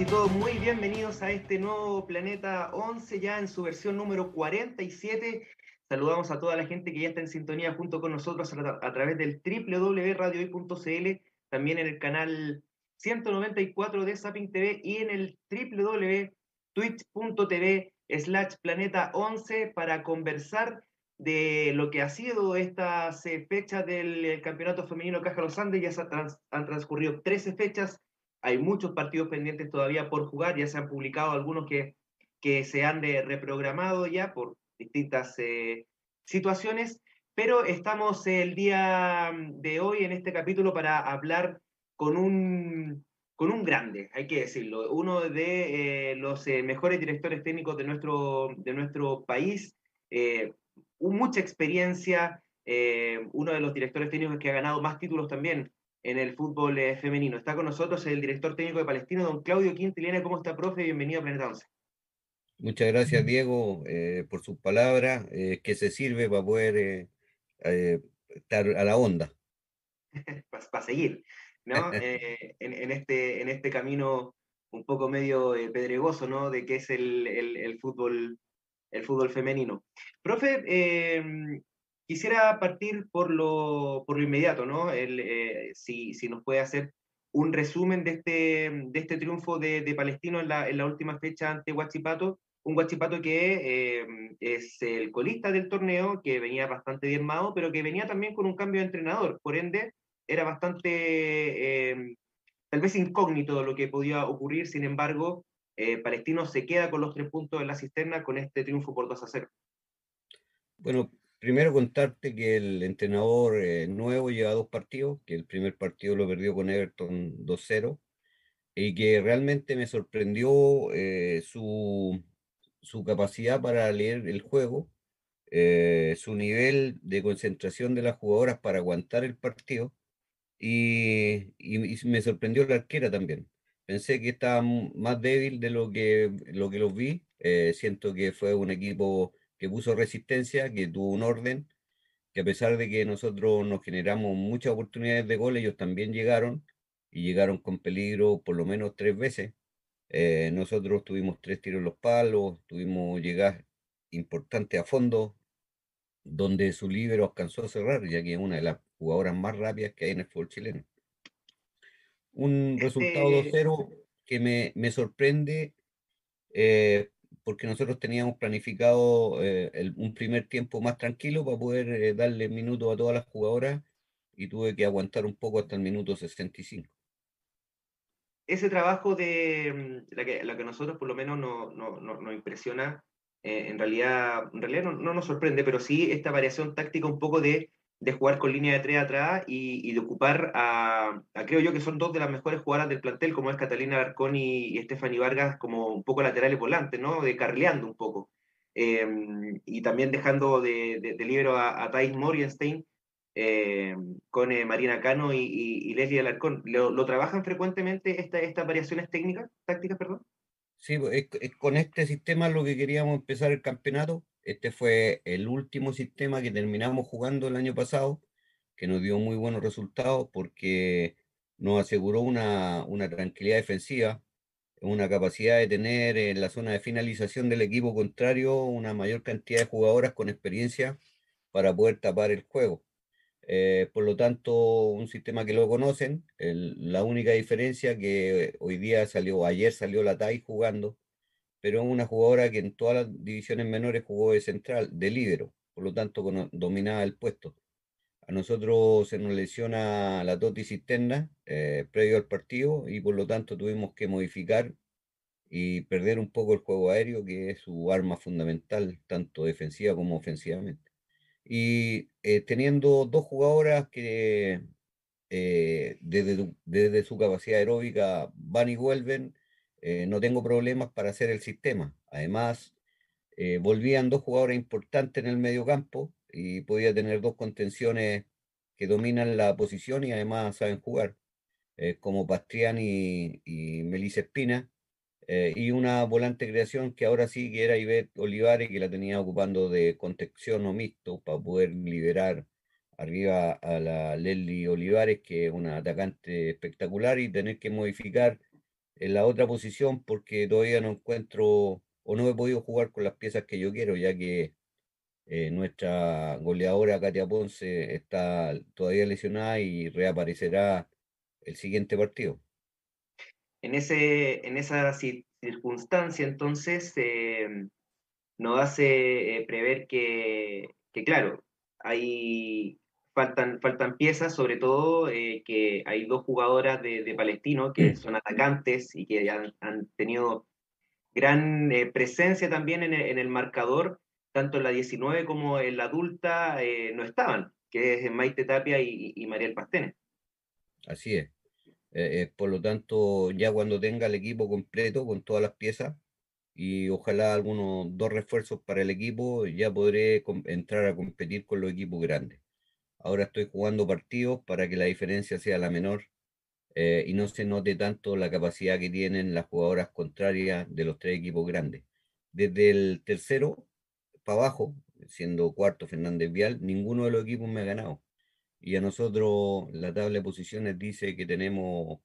Y todos muy bienvenidos a este nuevo Planeta 11, ya en su versión número 47. Saludamos a toda la gente que ya está en sintonía junto con nosotros a, a través del www.radiohoy.cl, también en el canal 194 de Zapping TV y en el www.twitch.tv slash planeta 11 para conversar de lo que ha sido estas eh, fechas del eh, Campeonato Femenino Caja Los Andes. Ya trans, han transcurrido 13 fechas, hay muchos partidos pendientes todavía por jugar, ya se han publicado algunos que, que se han reprogramado ya por distintas eh, situaciones, pero estamos el día de hoy en este capítulo para hablar con un, con un grande, hay que decirlo, uno de eh, los eh, mejores directores técnicos de nuestro, de nuestro país, mucha experiencia, uno de los directores técnicos que ha ganado más títulos también en el fútbol eh, femenino. Está con nosotros el director técnico de Palestino, don Claudio Quintilena. ¿Cómo está, profe? Bienvenido a Planeta 11. Muchas gracias, Diego, eh, por sus palabras, eh, que se sirve para poder eh, eh, estar a la onda. para pa seguir, ¿no? Eh, en, en, este, en este camino un poco medio pedregoso, ¿no? De qué es el, el, el, fútbol, el fútbol femenino. Profe, eh, quisiera partir por lo, por lo inmediato, ¿no? El, eh, si, si, nos puede hacer un resumen de este, de este triunfo de, Palestino en la, en la, última fecha ante Huachipato, un Guachipato que eh, es el colista del torneo, que venía bastante diezmado, pero que venía también con un cambio de entrenador, por ende era bastante, eh, tal vez incógnito lo que podía ocurrir, sin embargo, eh, Palestino se queda con los tres puntos en la cisterna con este triunfo por 2 a 0. Bueno, primero contarte que el entrenador eh, nuevo lleva dos partidos, que el primer partido lo perdió con Everton 2-0, y que realmente me sorprendió eh, su, su capacidad para leer el juego, eh, su nivel de concentración de las jugadoras para aguantar el partido y, y, y, me sorprendió la arquera también. Pensé que estaba más débil de lo que, lo que los vi. Eh, siento que fue un equipo que puso resistencia, que tuvo un orden, que a pesar de que nosotros nos generamos muchas oportunidades de gol, ellos también llegaron y llegaron con peligro por lo menos tres veces. Eh, nosotros tuvimos tres tiros en los palos, tuvimos llegar importante a fondo, donde su líbero alcanzó a cerrar, ya que es una de las jugadoras más rápidas que hay en el fútbol chileno. Un resultado 2-0 que me, me sorprende eh, porque nosotros teníamos planificado eh, el, un primer tiempo más tranquilo para poder eh, darle minutos a todas las jugadoras y tuve que aguantar un poco hasta el minuto 65 ese trabajo de mm, la que, la que nosotros por lo menos nos no, no, no impresiona, eh, en realidad, en realidad no, nos sorprende, pero sí esta variación táctica un poco de, de jugar con línea de tres atrás y, y de ocupar a, a, creo yo que son dos de las mejores jugadoras del plantel, como es Catalina Alarcón y, y Stephanie Vargas, como un poco laterales volantes, ¿no? De carleando un poco. Eh, y también dejando de, de, de libro a, a Thais Morienstein, eh, con eh, Marina Cano y, y, Leslie Alarcón. ¿Lo, ¿Lo, trabajan frecuentemente esta, estas variaciones técnicas, tácticas, perdón? Sí, es, es con este sistema lo que queríamos empezar el campeonato. Este fue el último sistema que terminamos jugando el año pasado, que nos dio muy buenos resultados porque nos aseguró una, una tranquilidad defensiva, una capacidad de tener en la zona de finalización del equipo contrario una mayor cantidad de jugadoras con experiencia para poder tapar el juego. Eh, por lo tanto, un sistema que lo conocen. La única diferencia que hoy día salió, ayer salió la TAI jugando, pero una jugadora que en todas las divisiones menores jugó de central, de líbero, por lo tanto dominaba el puesto. A nosotros se nos lesiona la Toti Cisterna eh, previo al partido y por lo tanto tuvimos que modificar y perder un poco el juego aéreo, que es su arma fundamental, tanto defensiva como ofensivamente Y eh, teniendo dos jugadoras que eh, desde, desde, su capacidad aeróbica van y vuelven, eh, no tengo problemas para hacer el sistema. Además, volvían dos jugadoras importantes en el medio campo y podía tener dos contenciones que dominan la posición y además saben jugar, como Pastrián y, y Melissa Espina eh, y una volante creación que ahora sí que era Ivette Olivares, que la tenía ocupando de contención o mixto para poder liberar arriba a la Leslie Olivares, que es una atacante espectacular, y tener que modificar en la otra posición porque todavía no encuentro o no he podido jugar con las piezas que yo quiero, ya que eh, nuestra goleadora Katia Ponce está todavía lesionada y reaparecerá el siguiente partido. En, ese, en esa circunstancia, entonces, eh, nos hace eh, prever que, que, claro, hay, faltan, faltan piezas, sobre todo eh, que hay dos jugadoras de, de, Palestino que son atacantes y que han, han tenido gran presencia también en el, en el, marcador, tanto en la 19 como en la adulta no estaban, que es Maite Tapia y, y Mariel Pastene. Así es. Eh, eh, por lo tanto, ya cuando tenga el equipo completo con todas las piezas y ojalá algunos dos refuerzos para el equipo, ya podré entrar a competir con los equipos grandes. Ahora estoy jugando partidos para que la diferencia sea la menor eh, y no se note tanto la capacidad que tienen las jugadoras contrarias de los tres equipos grandes. Desde el tercero para abajo, siendo cuarto Fernández Vial, ninguno de los equipos me ha ganado. Y a nosotros la tabla de posiciones dice que tenemos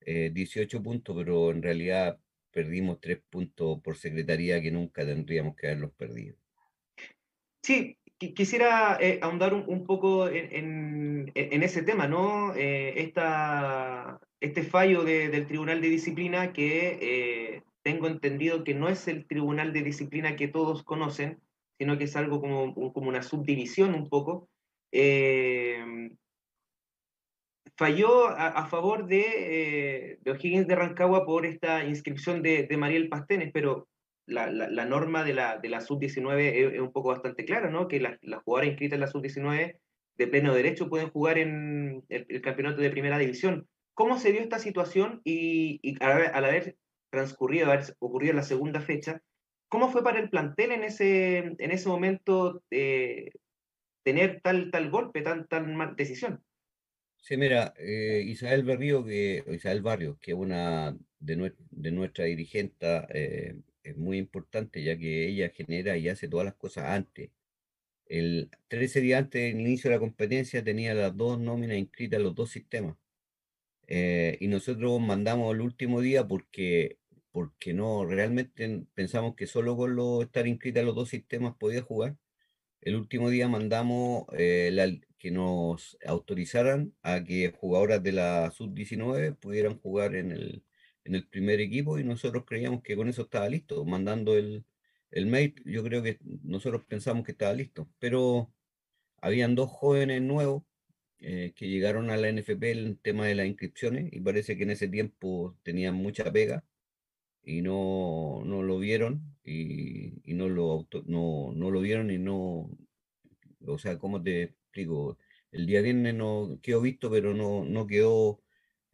18 eh, puntos, pero en realidad perdimos 3 puntos por secretaría que nunca tendríamos que haberlos perdido. Sí, quisiera eh, ahondar un, poco en, ese tema, ¿no? Eh, esta, este fallo del Tribunal de Disciplina que tengo entendido que no es el Tribunal de Disciplina que todos conocen, sino que es algo como, como una subdivisión un poco, Em, falló a, favor de, eh, de O'Higgins de Rancagua por esta inscripción de, de Mariel Pastenes, pero la, norma de la, de la sub-19 es, un poco bastante clara, ¿no? Que las, jugadoras inscritas en la sub-19 de pleno derecho pueden jugar en el, campeonato de primera división. ¿Cómo se dio esta situación y, y al, haber transcurrido, haber ocurrido la segunda fecha, ¿cómo fue para el plantel en ese, en ese momento tener tal, tal golpe, tan, mal decisión. Sí, mira, eh, Isabel Berrío, que, Isabel Barrio, que es una de, de nuestra dirigente, eh, es muy importante, ya que ella genera y hace todas las cosas antes. El 13 días antes del inicio de la competencia tenía las dos nóminas inscritas en los dos sistemas. Eh, y nosotros mandamos el último día porque, porque no, realmente pensamos que solo con lo, estar inscrita en los dos sistemas podía jugar el último día mandamos eh, que nos autorizaran a que jugadoras de la sub-19 pudieran jugar en el, en el primer equipo y nosotros creíamos que con eso estaba listo. Mandando el, el mail, yo creo que nosotros pensamos que estaba listo, pero habían dos jóvenes nuevos eh, que llegaron a la NFP el tema de las inscripciones y parece que en ese tiempo tenían mucha pega y no, no lo vieron y, y no, lo no, no lo vieron y no, o sea, ¿cómo te explico? El día viernes no quedó visto, pero no, no quedó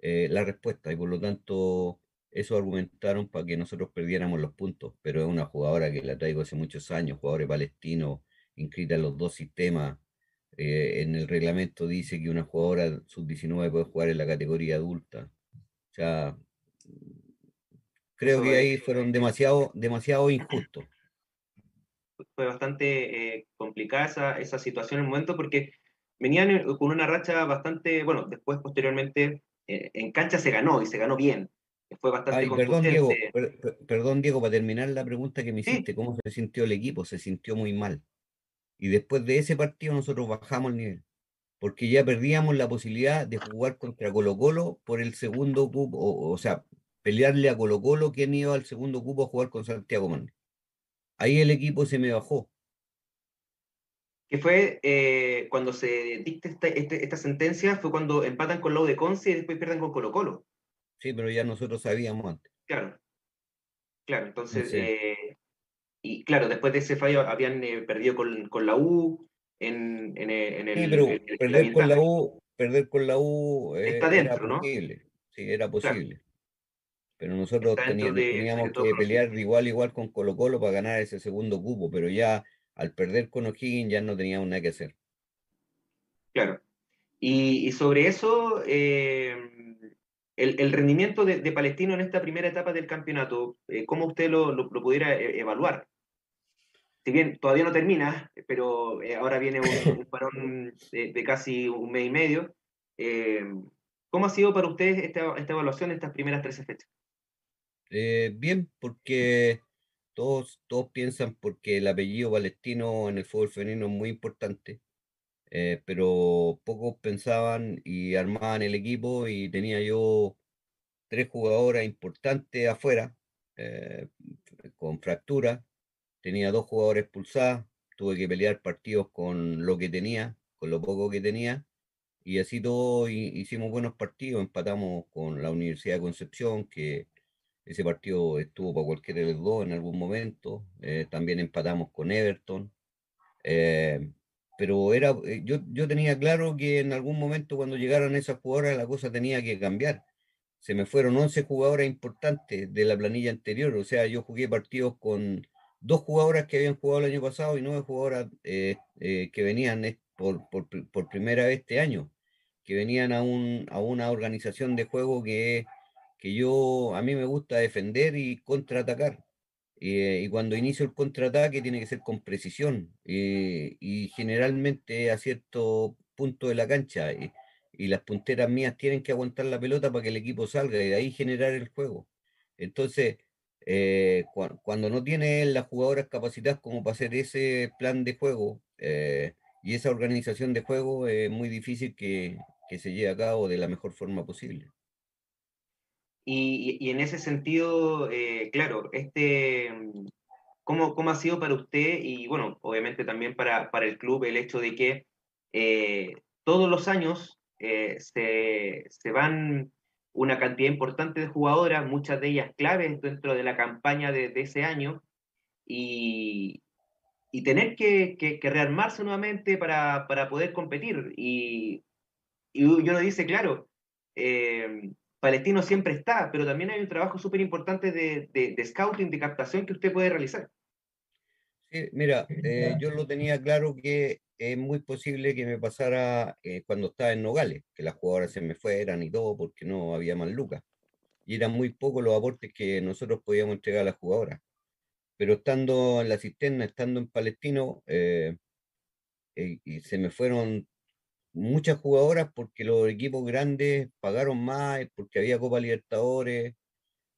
eh, la respuesta y por lo tanto eso argumentaron para que nosotros perdiéramos los puntos, pero es una jugadora que la traigo hace muchos años, jugadores palestinos, inscrita en los dos sistemas. Eh, en el reglamento dice que una jugadora sub-19 puede jugar en la categoría adulta. O sea, Creo que ahí fueron demasiado, demasiado injustos. Fue bastante eh, complicada esa, esa, situación en el momento porque venían eh, con una racha bastante, bueno, después posteriormente eh, en cancha se ganó y se ganó bien. Fue bastante Ay, perdón, Diego, perdón, Diego, para terminar la pregunta que me hiciste, ¿cómo se sintió el equipo? Se sintió muy mal. Y después de ese partido nosotros bajamos el nivel, porque ya perdíamos la posibilidad de jugar contra Colo Colo por el segundo cupo, o, o sea, pelearle a Colo Colo, quien iba al segundo cupo a jugar con Santiago Man. Ahí el equipo se me bajó. Que fue eh, cuando se dicta este, esta, sentencia, fue cuando empatan con Lau de Conce y después pierden con Colo Colo. Sí, pero ya nosotros sabíamos antes. Claro. Claro, entonces, eh, y claro, después de ese fallo habían eh, perdido con, con, la U, en, el... Sí, pero perder, con la U, perder con la U Está dentro, era posible. Sí, era posible. Pero nosotros teníamos, teníamos que pelear igual igual con Colo Colo para ganar ese segundo cupo, pero ya al perder con O'Higgins ya no teníamos nada que hacer. Claro. Y, sobre eso, eh, el, rendimiento de, Palestino en esta primera etapa del campeonato, eh, ¿cómo usted lo, pudiera eh, evaluar? Si bien todavía no termina, pero ahora viene un, parón de, casi un mes y medio, ¿cómo ha sido para usted esta, esta evaluación de estas primeras 13 fechas? bien, porque todos, todos piensan porque el apellido palestino en el fútbol femenino es muy importante eh, pero pocos pensaban y armaban el equipo y tenía yo tres jugadoras importantes afuera eh, con fractura, tenía dos jugadores expulsadas, tuve que pelear partidos con lo que tenía, con lo poco que tenía, y así todo hicimos buenos partidos, empatamos con la Universidad de Concepción, que ese partido estuvo para cualquiera de los dos en algún momento, eh, también empatamos con Everton pero era, eh, yo, yo tenía claro que en algún momento cuando llegaran esas jugadoras la cosa tenía que cambiar. Se me fueron 11 jugadoras importantes de la planilla anterior, o sea, yo jugué partidos con dos jugadoras que habían jugado el año pasado y nueve jugadoras eh, eh, que venían por, por, por, primera vez este año, que venían a, un, a una organización de juego que, que yo, a mí me gusta defender y contraatacar. Eh, y cuando inicio el contraataque tiene que ser con precisión eh, y generalmente a cierto punto de la cancha. Y, las punteras mías tienen que aguantar la pelota para que el equipo salga y de ahí generar el juego. Entonces, eh, cuando no tiene las jugadoras capacitadas como para hacer ese plan de juego y esa organización de juego, es muy difícil que se lleve a cabo de la mejor forma posible. Y, en ese sentido, eh, claro, este, mm, ¿cómo, ¿cómo, ha sido para usted y bueno, obviamente también para, para el club el hecho de que eh, todos los años eh, se, se, van una cantidad importante de jugadoras, muchas de ellas claves dentro de la campaña de, de ese año, y, y tener que, que, rearmarse nuevamente para, para poder competir. Y, y uno dice, claro, eh, Palestino siempre está, pero también hay un trabajo súper importante de, scouting, de captación que usted puede realizar. Sí, mira, eh, yo lo tenía claro que es muy posible que me pasara eh, cuando estaba en Nogales, que las jugadoras se me fueran y todo porque no había más lucas. Y eran muy pocos los aportes que nosotros podíamos entregar a las jugadoras. Pero estando en la cisterna, estando en Palestino, eh, y se me fueron muchas jugadoras porque los equipos grandes pagaron más, porque había Copa Libertadores,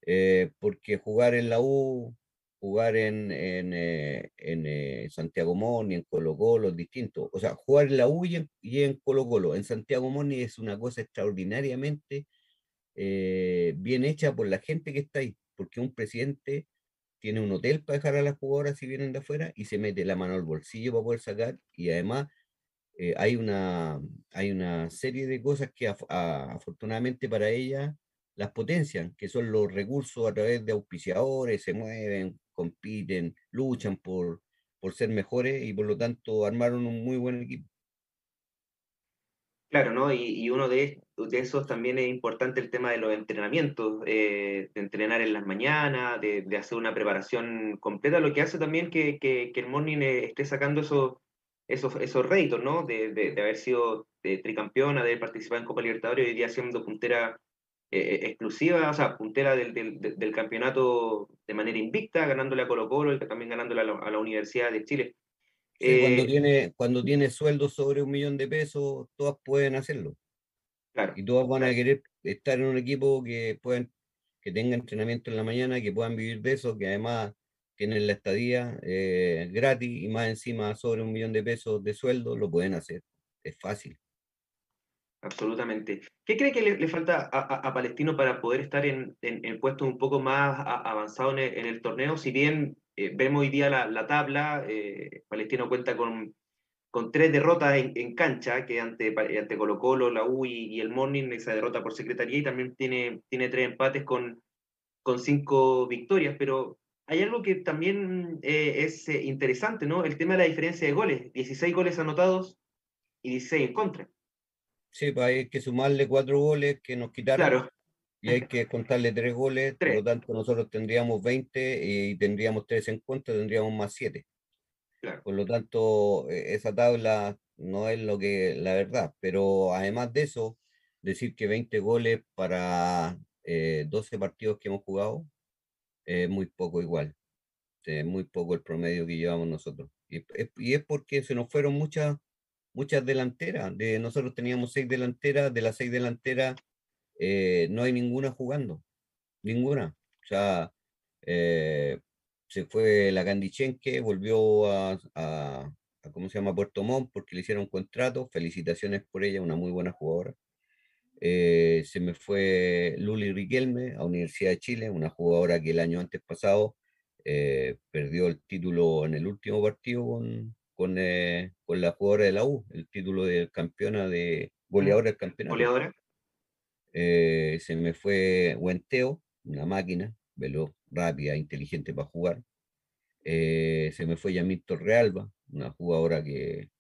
eh, porque jugar en la U, jugar en, en, eh, eh, Santiago Moni, en Colo Colo, es distinto. O sea, jugar en la U y en, Colo Colo, en Santiago Moni es una cosa extraordinariamente bien hecha por la gente que está ahí, porque un presidente tiene un hotel para dejar a las jugadoras si vienen de afuera y se mete la mano al bolsillo para poder sacar y además eh, hay, una, hay una serie de cosas que afortunadamente para ella las potencian, que son los recursos a través de auspiciadores, se mueven, compiten, luchan por, por ser mejores y por lo tanto armaron un muy buen equipo. Claro, ¿no? Y, uno de, de, esos también es importante el tema de los entrenamientos, eh, de entrenar en las mañanas, de, de, hacer una preparación completa, lo que hace también que, que, que el morning eh, esté sacando esos, esos, esos réditos, ¿no? De, de, haber sido tricampeona, de haber participado en Copa Libertadores y hoy día siendo puntera eh, eh, exclusiva, o sea, puntera del, del, del, campeonato de manera invicta, ganándole a Colo Colo y también ganándole a la, Universidad de Chile. cuando, eh, tiene, cuando tiene sueldo sobre un millón de pesos, todas pueden hacerlo. Claro, y todas van a querer estar en un equipo que puedan, que tenga entrenamiento en la mañana, que puedan vivir de eso, que además tienen la estadía eh, gratis y más encima sobre un millón de pesos de sueldo, lo pueden hacer. Es fácil. Absolutamente. ¿Qué cree que le, falta a, Palestino para poder estar en, en, puestos un poco más avanzados en, el, torneo? Si bien eh, vemos hoy día la, tabla, eh, Palestino cuenta con, con tres derrotas en, cancha, que ante, ante Colo Colo, la U y, el Morning, esa derrota por secretaría, y también tiene, tiene tres empates con, con cinco victorias, pero hay algo que también eh, es eh, interesante, ¿no? El tema de la diferencia de goles. 16 goles anotados y 16 en contra. Sí, pues hay que sumarle cuatro goles que nos quitaron. Claro. Y hay que contarle tres goles, Tres. por lo tanto nosotros tendríamos 20 y tendríamos tres en contra, tendríamos más siete. Claro. Por lo tanto, eh, esa tabla no es lo que la verdad, pero además de eso, decir que 20 goles para eh, 12 partidos que hemos jugado es muy poco igual. Es muy poco el promedio que llevamos nosotros. Y es, porque se nos fueron muchas muchas delanteras. De, nosotros teníamos seis delanteras, de las seis delanteras eh, no hay ninguna jugando. Ninguna. O sea, eh, se fue la Candichenque, volvió a, a, a, ¿cómo se llama? Puerto Montt porque le hicieron contrato. Felicitaciones por ella, una muy buena jugadora. Eh, se me fue Luli Riquelme a Universidad de Chile, una jugadora que el año antes pasado eh, perdió el título en el último partido con, con, eh, con, la jugadora de la U, el título de campeona de goleadora del campeonato. Goleadora. Se me fue Huenteo, una máquina, veloz, rápida, inteligente para jugar. Se me fue Yamil Torrealba, una jugadora que,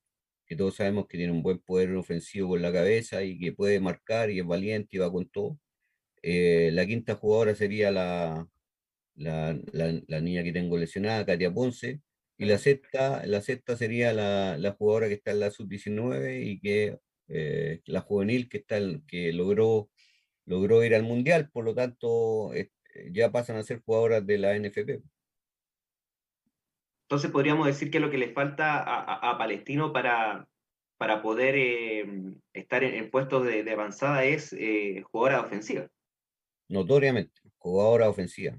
que, todos sabemos que tiene un buen poder ofensivo con la cabeza y que puede marcar y es valiente y va con todo. Eh, la quinta jugadora sería la, la, la, la, niña que tengo lesionada, Katia Ponce. Y la sexta, la sexta sería la, la jugadora que está en la sub-19 y que eh, la juvenil que, está, que logró, logró ir al mundial, por lo tanto eh, ya pasan a ser jugadoras de la NFP. Entonces podríamos decir que lo que le falta a, a, a Palestino para, para poder eh, estar en, en, puestos de, de avanzada es eh, jugadora ofensiva. Notoriamente, jugadora ofensiva.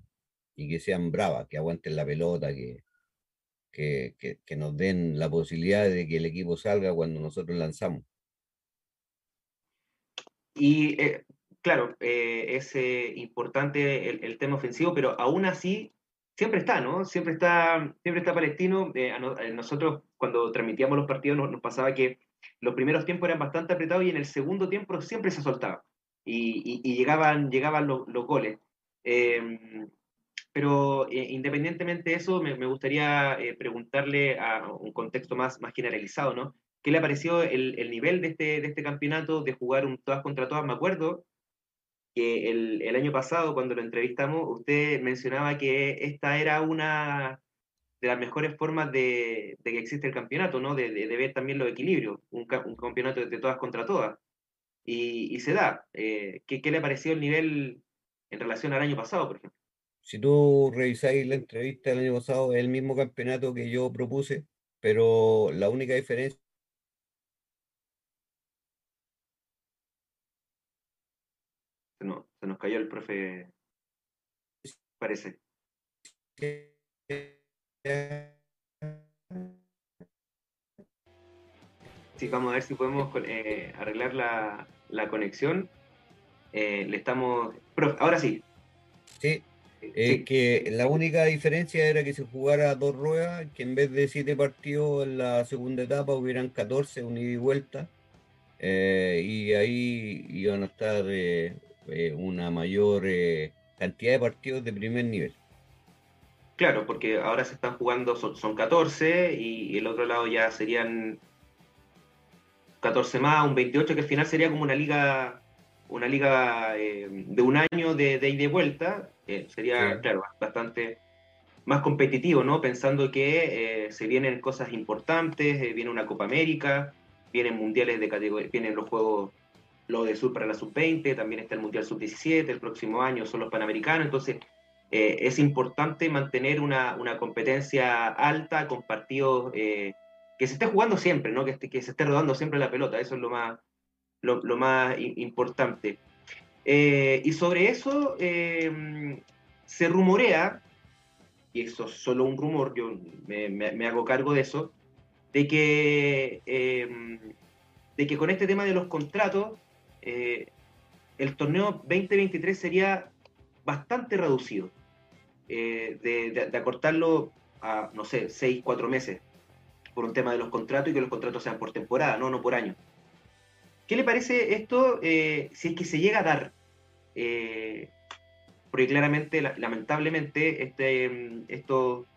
Y que sean bravas, que aguanten la pelota, que, que, que, que, nos den la posibilidad de que el equipo salga cuando nosotros lanzamos. Y eh, claro, eh, es importante el, el, tema ofensivo, pero aún así siempre está, ¿no? Siempre está, siempre está Palestino. Eh, a nosotros cuando transmitíamos los partidos nos, pasaba que los primeros tiempos eran bastante apretados y en el segundo tiempo siempre se soltaba y, llegaban, llegaban los, los goles. Eh, pero eh, independientemente de eso, me, gustaría eh, preguntarle a un contexto más, más generalizado, ¿no? ¿Qué le pareció el, el nivel de este, de este campeonato, de jugar un todas contra todas? Me acuerdo que el, el, año pasado, cuando lo entrevistamos, usted mencionaba que esta era una de las mejores formas de, de que existe el campeonato, ¿no? De, de, de ver también los equilibrios, un, un, campeonato de todas contra todas. Y, y se da. Eh, ¿qué, ¿Qué le pareció el nivel en relación al año pasado, por ejemplo? Si tú revisáis la entrevista del año pasado, es el mismo campeonato que yo propuse, pero la única diferencia Se nos, se nos cayó el profe, parece. Sí, vamos a ver si podemos eh, arreglar la, la conexión. Eh, le estamos... Profe, ahora sí. Sí, es sí. que la única diferencia era que se jugara dos ruedas, que en vez de siete partidos en la segunda etapa hubieran 14, un ida y vuelta, eh, y ahí iban a estar eh, eh, una mayor eh, cantidad de partidos de primer nivel. Claro, porque ahora se están jugando, son, son 14 y el otro lado ya serían 14 más, un 28, que al final sería como una liga una liga eh, de un año de, de ida y vuelta, eh, sería, sí. claro, bastante más competitivo, ¿no? Pensando que eh, se vienen cosas importantes, viene una Copa América, vienen mundiales de categoría, vienen los juegos, lo de sur para la sub-20, también está el Mundial sub-17, el próximo año son los Panamericanos, entonces eh, es importante mantener una, una, competencia alta con partidos que se esté jugando siempre, ¿no? Que, que se esté rodando siempre la pelota, eso es lo más lo, lo más importante. Eh, y sobre eso eh, se rumorea, y eso es solo un rumor, yo me, me, me hago cargo de eso, de que, eh, de que con este tema de los contratos, eh, el torneo 2023 sería bastante reducido, eh, de, acortarlo a, no sé, 6, 4 meses, por un tema de los contratos y que los contratos sean por temporada, no, no por año. ¿Qué le parece esto eh, si es que se llega a dar? Porque claramente, lamentablemente, este, estos,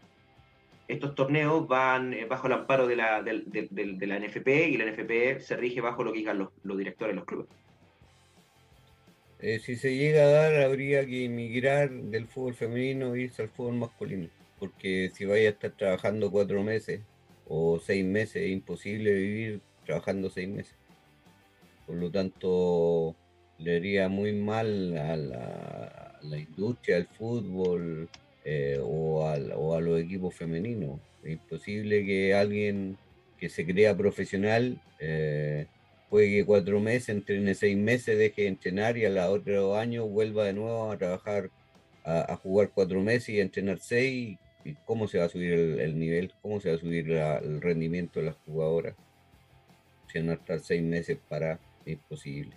estos torneos van bajo el amparo de la, de, la NFP y la NFP se rige bajo lo que digan los, los directores de los clubes. Eh, si se llega a dar, habría que emigrar del fútbol femenino e irse al fútbol masculino, porque si vaya a estar trabajando cuatro meses o seis meses, es imposible vivir trabajando seis meses. Por lo tanto, le haría muy mal a la, industria del fútbol eh, o, a los equipos femeninos. Es imposible que alguien que se crea profesional eh, juegue cuatro meses, entrene seis meses, deje de entrenar y a los otros años vuelva de nuevo a trabajar, a, jugar cuatro meses y a entrenar seis. ¿Y ¿Cómo se va a subir el, nivel? ¿Cómo se va a subir el rendimiento de las jugadoras? Si no estar seis meses para, es posible.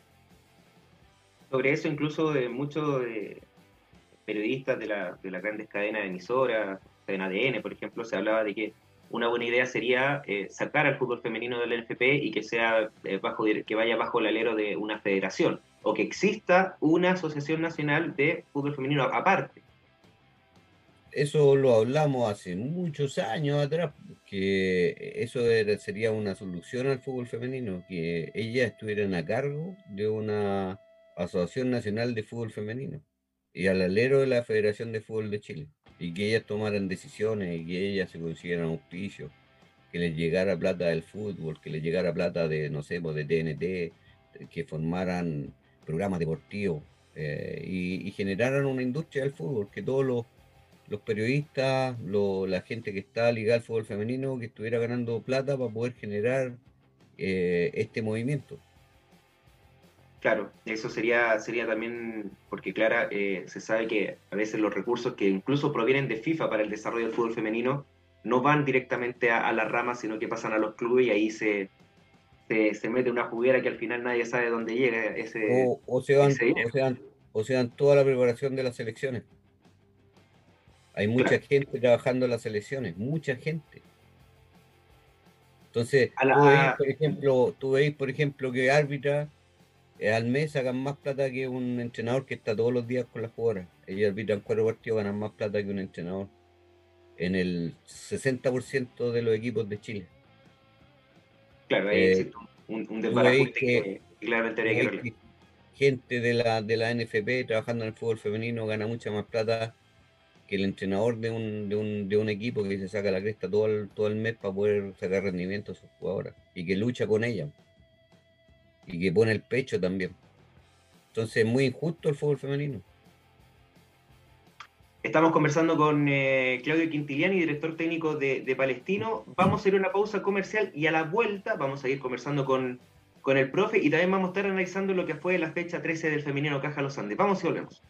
Sobre eso, incluso de muchos periodistas de, la, de las grandes cadenas de emisoras, en ADN, por ejemplo, se hablaba de que una buena idea sería eh, sacar al fútbol femenino del NFP y que sea eh, bajo que vaya bajo el alero de una federación o que exista una asociación nacional de fútbol femenino aparte. Eso lo hablamos hace muchos años atrás, que eso sería una solución al fútbol femenino, que ellas estuvieran a cargo de una asociación nacional de fútbol femenino y al alero de la Federación de Fútbol de Chile y que ellas tomaran decisiones y que ellas se consiguieran auspicios, que les llegara plata del fútbol, que les llegara plata de, no sé, pues, de TNT, que formaran programas deportivos eh, y, generaran una industria del fútbol, que todos los, los periodistas, la gente que está ligada al fútbol femenino, que estuviera ganando plata para poder generar eh, este movimiento. Claro, eso sería, sería también, porque Clara, eh, se sabe que a veces los recursos que incluso provienen de FIFA para el desarrollo del fútbol femenino no van directamente a, la rama, sino que pasan a los clubes y ahí se, se, mete una juguera que al final nadie sabe dónde llega ese O, o, se, dan, o, se, dan, toda la preparación de las selecciones. Hay mucha gente trabajando en las selecciones, mucha gente. Entonces, por ejemplo, tú veis, por ejemplo, que árbitra al mes sacan más plata que un entrenador que está todos los días con las jugadoras. Ellos arbitran cuatro partidos, ganan más plata que un entrenador. En el 60% de los equipos de Chile. Claro, ahí existe un, un que, que, claramente habría que Gente de la, de la NFP trabajando en el fútbol femenino gana mucha más plata que el entrenador de un, de un, de un equipo que se saca la cresta todo el, todo el mes para poder sacar rendimiento a sus jugadoras y que lucha con ellas y que pone el pecho también. Entonces es muy injusto el fútbol femenino. Estamos conversando con eh, Claudio Quintiliani, director técnico de, Palestino. Vamos a ir a una pausa comercial y a la vuelta vamos a ir conversando con, con el profe y también vamos a estar analizando lo que fue la fecha 13 del femenino Caja Los Andes. Vamos y volvemos.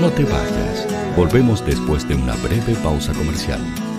No te vayas. Volvemos después de una breve pausa comercial.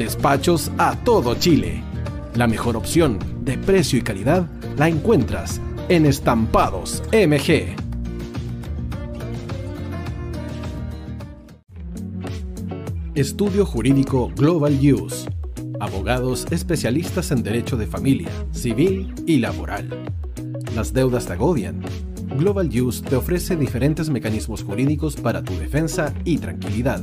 Despachos a todo Chile. La mejor opción de precio y calidad la encuentras en Estampados MG. Estudio Jurídico Global Use. Abogados especialistas en derecho de familia, civil y laboral. Las deudas te agobian Global Use te ofrece diferentes mecanismos jurídicos para tu defensa y tranquilidad.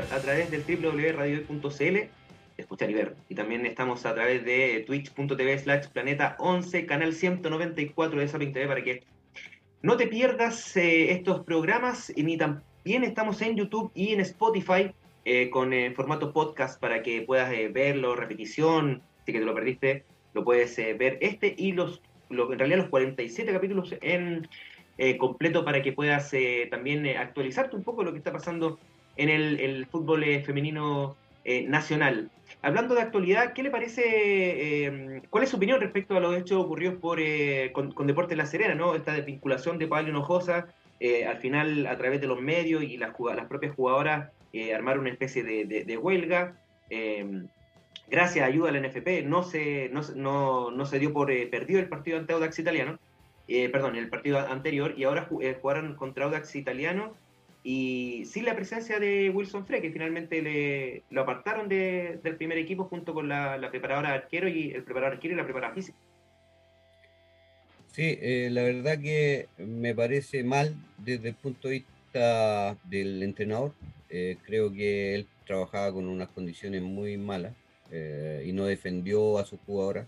A través del www.radiohoy.cl, escuchar y ver. Y también estamos a través de twitch.tv slash planeta 11, canal 194 de Zapping TV para que no te pierdas eh, estos programas y ni también estamos en YouTube y en Spotify eh, con eh, formato podcast para que puedas verlo, repetición, si que te lo perdiste, lo puedes ver este y los, en realidad los 47 capítulos en completo para que puedas también actualizarte un poco lo que está pasando en el, fútbol femenino nacional. Hablando de actualidad, ¿qué le parece, cuál es su opinión respecto a los hechos ocurridos por, con, Deportes La Serena, ¿no? esta desvinculación de Pablo Hinojosa, al final a través de los medios y las, las propias jugadoras armaron una especie de, huelga? gracias a ayuda del NFP, no se, no, no se dio por perdido el partido ante Audax Italiano, eh, perdón, el partido anterior, y ahora eh, jugaron contra Audax Italiano y sin la presencia de Wilson Frey, que finalmente le, lo apartaron del primer equipo junto con la, preparadora arquero y el preparador arquero y la preparadora física. Sí, eh, la verdad que me parece mal desde el punto de vista del entrenador. creo que él trabajaba con unas condiciones muy malas y no defendió a sus jugadoras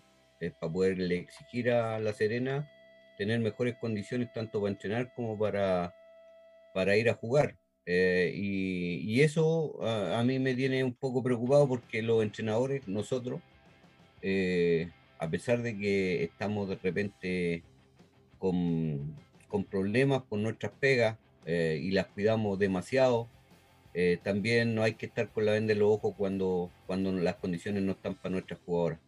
para poderle exigir a La Serena tener mejores condiciones tanto para entrenar como para, para ir a jugar. Eh, y, eso a, mí me tiene un poco preocupado porque los entrenadores, nosotros, eh, a pesar de que estamos de repente con, con problemas con nuestras pegas eh, y las cuidamos demasiado, también no hay que estar con la venda en los ojos cuando, cuando las condiciones no están para nuestras jugadoras.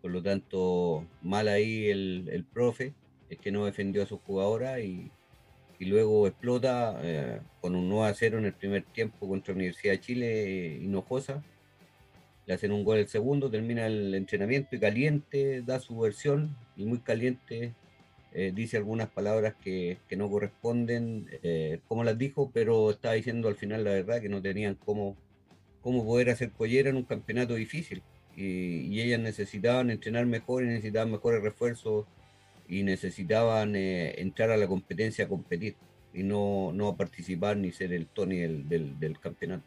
Por lo tanto, mal ahí el, el profe es que no defendió a su jugadora y, luego explota eh, con un 9 a 0 en el primer tiempo contra Universidad de Chile Hinojosa. Le hacen un gol el segundo, termina el entrenamiento y caliente da su versión y muy caliente eh, dice algunas palabras que, no corresponden, eh, como las dijo, pero está diciendo al final la verdad que no tenían cómo, cómo poder hacer pollera en un campeonato difícil. Y, y ellas necesitaban entrenar mejor y necesitaban mejores refuerzos y necesitaban eh, entrar a la competencia a competir y no, no participar ni ser el Tony del, del, campeonato.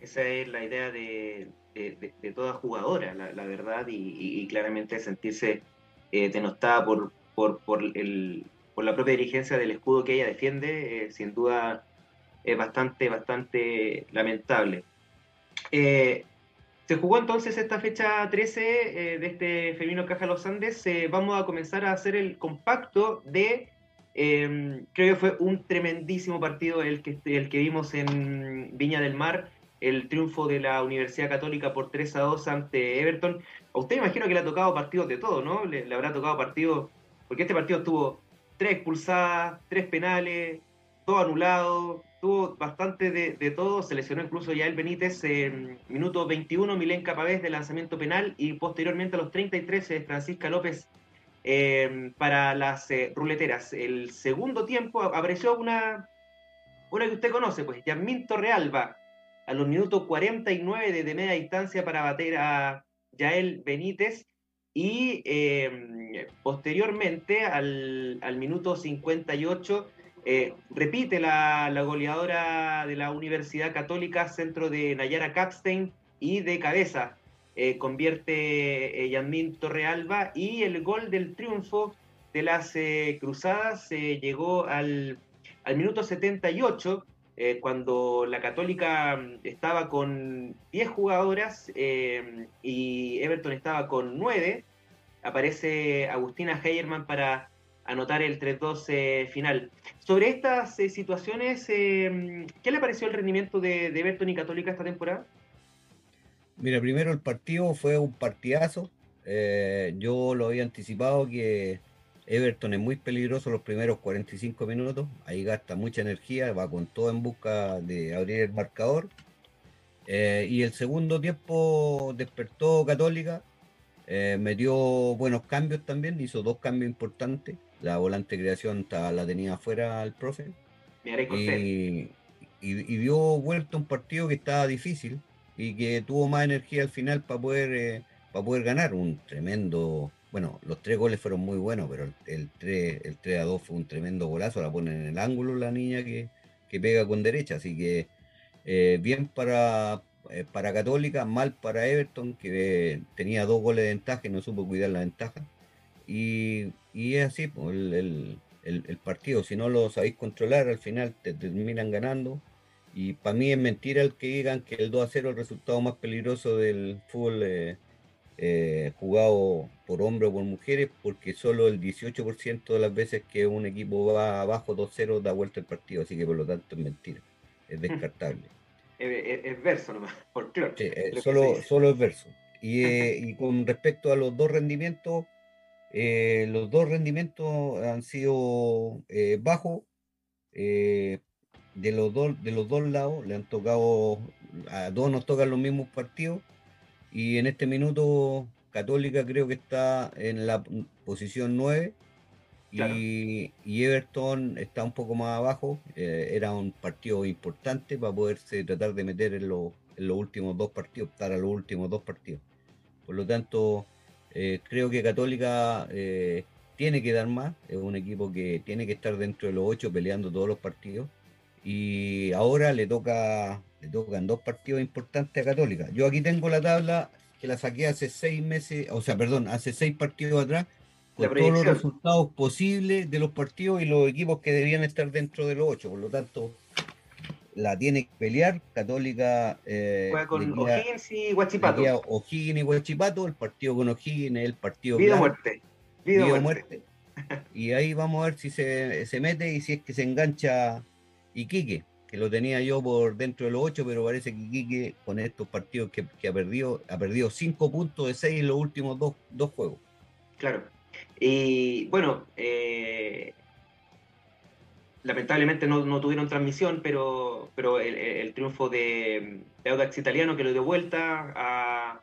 Esa es la idea de, de, toda jugadora, la, verdad, y, y, claramente sentirse eh, denostada por, por, por, el, por la propia dirigencia del escudo que ella defiende, eh, sin duda es bastante, bastante lamentable. Eh, se jugó entonces esta fecha 13 eh, de este Femenino Caja Los Andes. Eh, vamos a comenzar a hacer el compacto de, em, creo que fue un tremendísimo partido el que, el que vimos en Viña del Mar, el triunfo de la Universidad Católica por 3 a 2 ante Everton. A usted imagino que le ha tocado partidos de todo, ¿no? Le, le habrá tocado partidos, porque este partido tuvo tres expulsadas, tres penales, todo anulado, tuvo bastante de, todo, se lesionó incluso ya el Benítez en minuto 21, Milenka Pavés de lanzamiento penal y posteriormente a los 33 eh, Francisca López eh, para las eh, ruleteras. El segundo tiempo apareció una, una que usted conoce, pues Yasmín Torrealba a los minutos 49 de, de media distancia para bater a Yael Benítez y posteriormente al, al minuto 58 eh, repite la, goleadora de la Universidad Católica, centro de Nayara Capstein y de cabeza. Eh, convierte eh, Torrealba y el gol del triunfo de las Cruzadas llegó al, al, minuto 78, cuando la Católica mm, estaba con 10 jugadoras y Everton estaba con 9. Aparece Agustina Heyerman para anotar el 3-2 final. Sobre estas eh, situaciones, eh, ¿qué le pareció el rendimiento de, Everton y Católica esta temporada? Mira, primero el partido fue un partidazo. Eh, yo lo había anticipado que Everton es muy peligroso los primeros 45 minutos. Ahí gasta mucha energía, va con todo en busca de abrir el marcador. y el segundo tiempo despertó Católica, metió buenos cambios también, hizo dos cambios importantes la volante creación la tenía afuera el profe. Y, y, dio vuelta un partido que estaba difícil y que tuvo más energía al final para poder, eh, para poder ganar. Un tremendo, bueno, los tres goles fueron muy buenos, pero el, 3, el 3 a 2 fue un tremendo golazo. La pone en el ángulo la niña que, que pega con derecha, así que Eh, bien para, eh, para Católica, mal para Everton, que tenía dos goles de ventaja y no supo cuidar la ventaja. Y, y es así pues, el, el, partido. Si no lo sabéis controlar, al final te, terminan ganando. Y para mí es mentira el que digan que el 2 a 0 es el resultado más peligroso del fútbol eh, eh, jugado por hombres o por mujeres, porque solo el 18% de las veces que un equipo va abajo 2-0 da vuelta el partido, así que por lo tanto es mentira, es descartable. Es, verso nomás, por claro. Eh, solo, solo es verso. Y, y, con respecto a los dos rendimientos, eh, los dos rendimientos han sido eh, bajos. Eh, de, los dos, de los dos lados le han tocado, a dos nos tocan los mismos partidos. Y en este minuto Católica creo que está en la posición 9 y, Everton está un poco más abajo. era un partido importante para poderse tratar de meter en, en los últimos dos partidos, para los últimos dos partidos. Por lo tanto, eh, creo que Católica eh, tiene que dar más, es un equipo que tiene que estar dentro de los ocho peleando todos los partidos. Y ahora le toca, le tocan dos partidos importantes a Católica. Yo aquí tengo la tabla que la saqué hace seis meses, o sea, perdón, hace seis partidos atrás, con todos los resultados posibles de los partidos y los equipos que debían estar dentro de los ocho. Por lo tanto, la tiene que pelear. Católica. Eh, Juega con O'Higgins y Guachipato. O'Higgins y Guachipato. El partido con O'Higgins el partido. Vida muerte. Vida, muerte. y ahí vamos a ver si se, se, mete y si es que se engancha Iquique, que lo tenía yo por dentro de los ocho, pero parece que Iquique con estos partidos que, que ha perdido, ha perdido cinco puntos de seis en los últimos dos, dos juegos. Claro. Y bueno, eh, lamentablemente no, tuvieron transmisión, pero, pero el, triunfo de, Audax Italiano que lo dio vuelta a,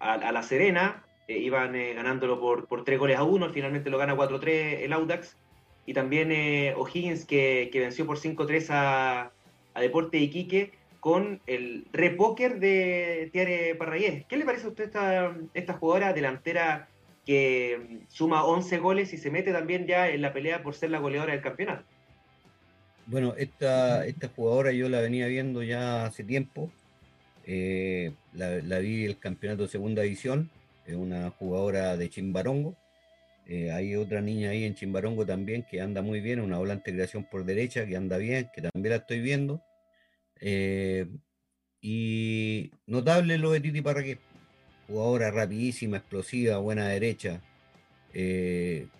La Serena, eh, iban eh, ganándolo por, por 3 goles a 1, finalmente lo gana 4-3 el Audax, y también eh, O'Higgins que, venció por 5-3 a, a Deporte Iquique con el repóker de Tiare Parrayés. ¿Qué le parece a usted esta, esta jugadora delantera que suma 11 goles y se mete también ya en la pelea por ser la goleadora del campeonato? Bueno, esta, esta jugadora yo la venía viendo ya hace tiempo. Eh, la, vi el campeonato de segunda división. Es una jugadora de Chimbarongo. Eh, hay otra niña ahí en Chimbarongo también que anda muy bien, una volante de creación por derecha que anda bien, que también la estoy viendo. Eh, y notable lo de Titi Parraqué. Jugadora rapidísima, explosiva, buena derecha.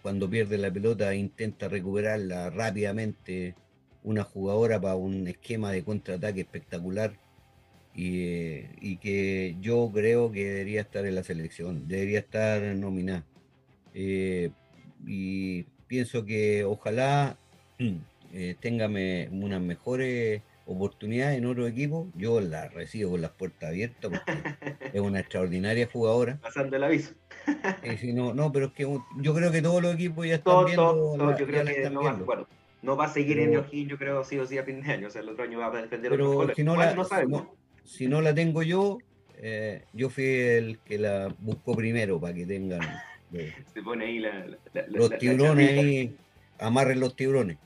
cuando pierde la pelota intenta recuperarla rápidamente una jugadora para un esquema de contraataque espectacular y, que yo creo que debería estar en la selección, debería estar nominada. Eh, y pienso que ojalá eh, tenga unas mejores oportunidades en otro equipo. Yo la recibo con las puertas abiertas porque es una extraordinaria jugadora. Pasando el aviso. si no, no, pero es que yo creo que todos los equipos ya están viendo. yo creo que no no va a seguir en Joaquín, yo creo, sí o sí a fin de año. O sea, el otro año va a defender pero Si no, la, no si no la tengo yo, eh, yo fui el que la buscó primero para que tengan. Se pone ahí la, los tiburones ahí, amarren los tiburones.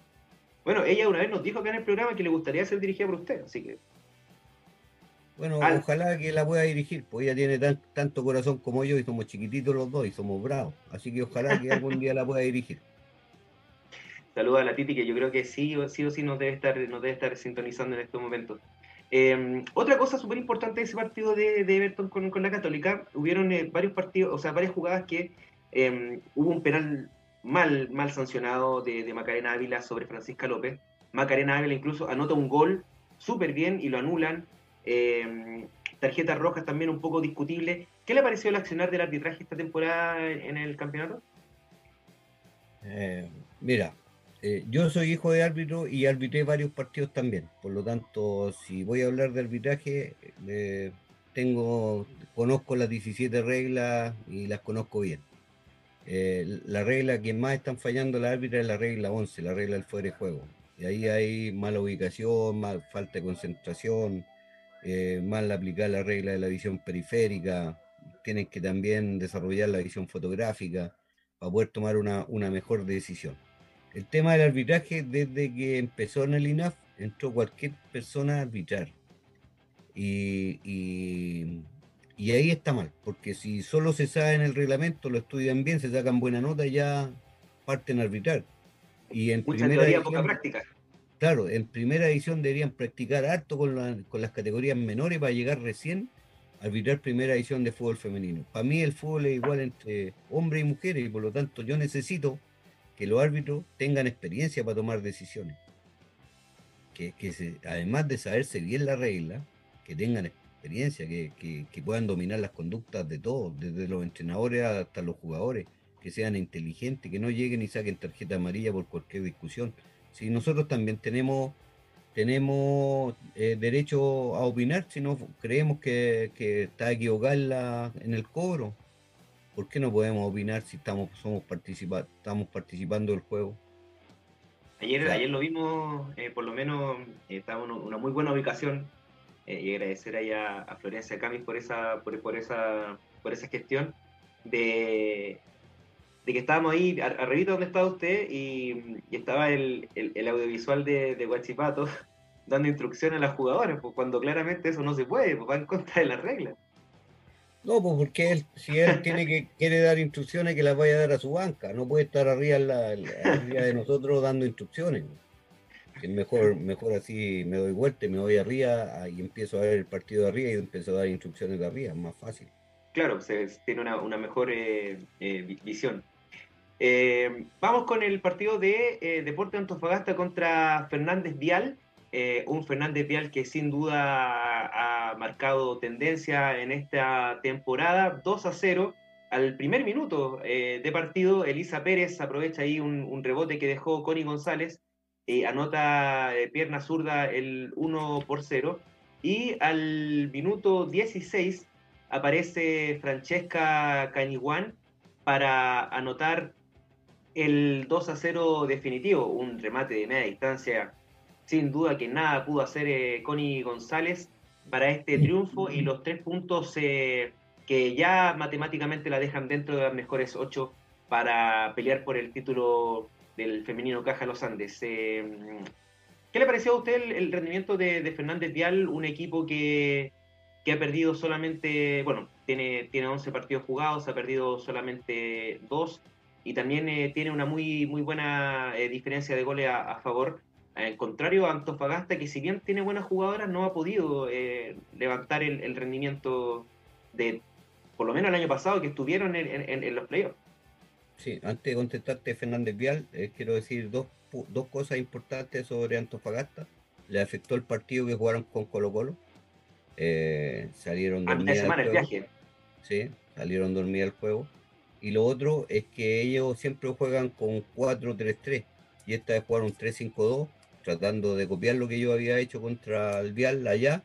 Bueno, ella una vez nos dijo acá en el programa que le gustaría ser dirigida por usted, así que. Bueno, ojalá que la pueda dirigir, pues ella tiene tanto corazón como yo y somos chiquititos los dos y somos bravos. Así que ojalá que algún día la pueda dirigir. Saluda a la Titi, que yo creo que sí, sí o sí nos debe estar, nos debe estar sintonizando en estos momentos. Em, otra cosa súper importante de ese partido de, Everton con, con, la Católica, hubieron eh, varios partidos, o sea, varias jugadas que em, hubo un penal mal, mal sancionado de, Macarena Ávila sobre Francisca López. Macarena Ávila incluso anota un gol súper bien y lo anulan. Em, tarjetas rojas también un poco discutible. ¿Qué le pareció el accionar del arbitraje esta temporada en el campeonato? Eh, mira, eh, yo soy hijo de árbitro y arbitré varios partidos también. Por lo tanto, si voy a hablar de arbitraje, eh, tengo, conozco las 17 reglas y las conozco bien. Eh, la regla que más están fallando la árbitra es la regla 11, la regla del fuera de juego. Y ahí hay mala ubicación, mal, falta de concentración, mal aplicar la regla de la visión periférica. Tienen que también desarrollar la visión fotográfica para poder tomar una, una mejor decisión. El tema del arbitraje, desde que empezó en el INAF, entró cualquier persona a arbitrar. Y, y, ahí está mal, porque si solo se sabe en el reglamento, lo estudian bien, se sacan buena nota, ya parten a arbitrar. Y en Mucha teoría, poca práctica. Claro, en primera edición deberían practicar harto con, con las categorías menores para llegar recién a arbitrar primera edición de fútbol femenino. Para mí el fútbol es igual entre hombres y mujeres y por lo tanto yo necesito que los árbitros tengan experiencia para tomar decisiones. Que, que además de saberse bien la regla, que tengan experiencia, que, que, puedan dominar las conductas de todos, desde los entrenadores hasta los jugadores, que sean inteligentes, que no lleguen y saquen tarjeta amarilla por cualquier discusión. Si nosotros también tenemos tenemos eh, derecho a opinar si no creemos que, está equivocada en, el cobro. ¿Por qué no podemos opinar si estamos, somos participa estamos participando del juego? Ayer, ayer lo vimos, eh, por lo menos eh, estaba en una muy buena ubicación y agradecer allá a Florencia Camis por esa, por, esa, por esa gestión de, de que estábamos ahí arriba donde estaba usted y, estaba el, el, audiovisual de, de Guachipato dando instrucciones a las jugadoras, pues cuando claramente eso no se puede, pues va en contra de las reglas. No, pues porque él, si él tiene que quiere dar instrucciones, que las vaya a dar a su banca, no puede estar arriba, la, de nosotros dando instrucciones. Es mejor, mejor así me doy vuelta, me voy arriba y empiezo a ver el partido de arriba y empiezo a dar instrucciones de arriba, es más fácil. Claro, se, tiene una, mejor eh, eh, visión. Eh, vamos con el partido de Deporte Antofagasta contra Fernández Vial. Un Fernández Vial que sin duda ha marcado tendencia en esta temporada. 2 a 0 al primer minuto de partido. Elisa Pérez aprovecha ahí un, rebote que dejó Connie González. anota pierna zurda el 1 por 0. Y al minuto 16 aparece Francesca Cañiguán para anotar el 2 a 0 definitivo, un remate de media distancia, sin duda que nada pudo hacer eh, Connie González para este triunfo y los tres puntos eh, que ya matemáticamente la dejan dentro de las mejores ocho para pelear por el título del femenino Caja Los Andes. Eh, ¿Qué le pareció a usted el, rendimiento de, de Fernández Vial, un equipo que que ha perdido solamente, bueno, tiene, tiene 11 partidos jugados, ha perdido solamente 2 y también tiene una muy, muy buena diferencia de goles a, favor. Al contrario Antofagasta, que si bien tiene buenas jugadoras, no ha podido eh, levantar el, rendimiento de, por lo menos el año pasado, que estuvieron en, los playoffs. Sí, antes de contestarte, Fernández Vial, quiero decir dos, dos cosas importantes sobre Antofagasta. Le afectó el partido que jugaron con Colo Colo eh, salieron dormidas. Sí, salieron dormidas al juego. Y lo otro es que ellos siempre juegan con 4-3-3 y esta vez jugaron 3-5-2, tratando de copiar lo que yo había hecho contra el Vial allá.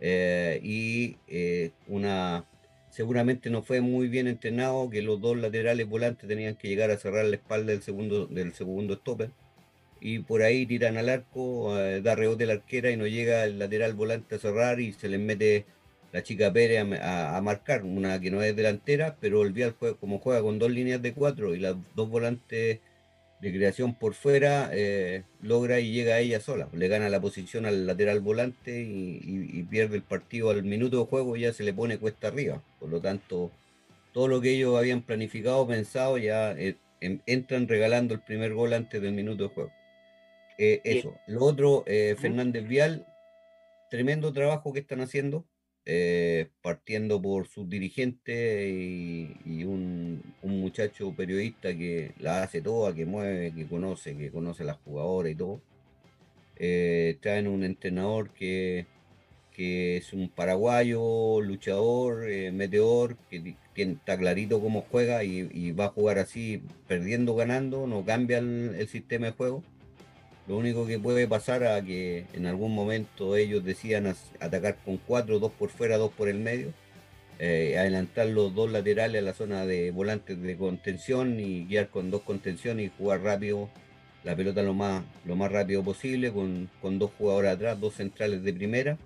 Eh, y eh, una seguramente no fue muy bien entrenado que los dos laterales volantes tenían que llegar a cerrar la espalda del segundo del segundo stopper y por ahí tiran al arco, eh, da rebote la arquera y no llega el lateral volante a cerrar y se les mete la chica Pérez a, marcar, una que no es delantera, pero el Vial como juega con dos líneas de cuatro y las dos volantes de creación por fuera, eh, logra y llega a ella sola. Le gana la posición al lateral volante y, pierde el partido al minuto de juego, ya se le pone cuesta arriba. Por lo tanto, todo lo que ellos habían planificado, pensado, ya eh, entran regalando el primer gol antes del minuto de juego. Eh, eso. Lo otro, Fernández Vial, tremendo trabajo que están haciendo, eh, partiendo por sus dirigentes y, un, muchacho periodista que la hace toda, que mueve, que conoce, que conoce a las jugadoras y todo. traen un entrenador que, que es un paraguayo, luchador, meteor, que, está clarito cómo juega y, va a jugar así, perdiendo, ganando, no cambia el sistema de juego lo único que puede pasar a que en algún momento ellos decidan atacar con cuatro, dos por fuera, dos por el medio, eh, adelantar los dos laterales a la zona de volantes de contención y guiar con dos contenciones y jugar rápido la pelota lo más, lo más rápido posible con, dos jugadores atrás, dos centrales de primera.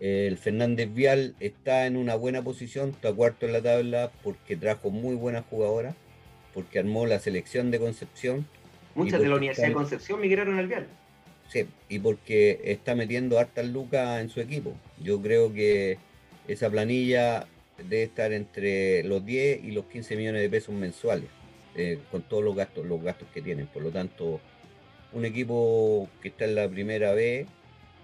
el Fernández Vial está en una buena posición, está cuarto en la tabla porque trajo muy buenas jugadoras, porque armó la selección de Concepción Muchas de la Universidad de Concepción migraron al Vial. Sí, y porque está metiendo hartas lucas en su equipo. Yo creo que esa planilla debe estar entre los 10 y los 15 millones de pesos mensuales, eh, con todos los gastos, los gastos que tienen. Por lo tanto, un equipo que está en la primera B,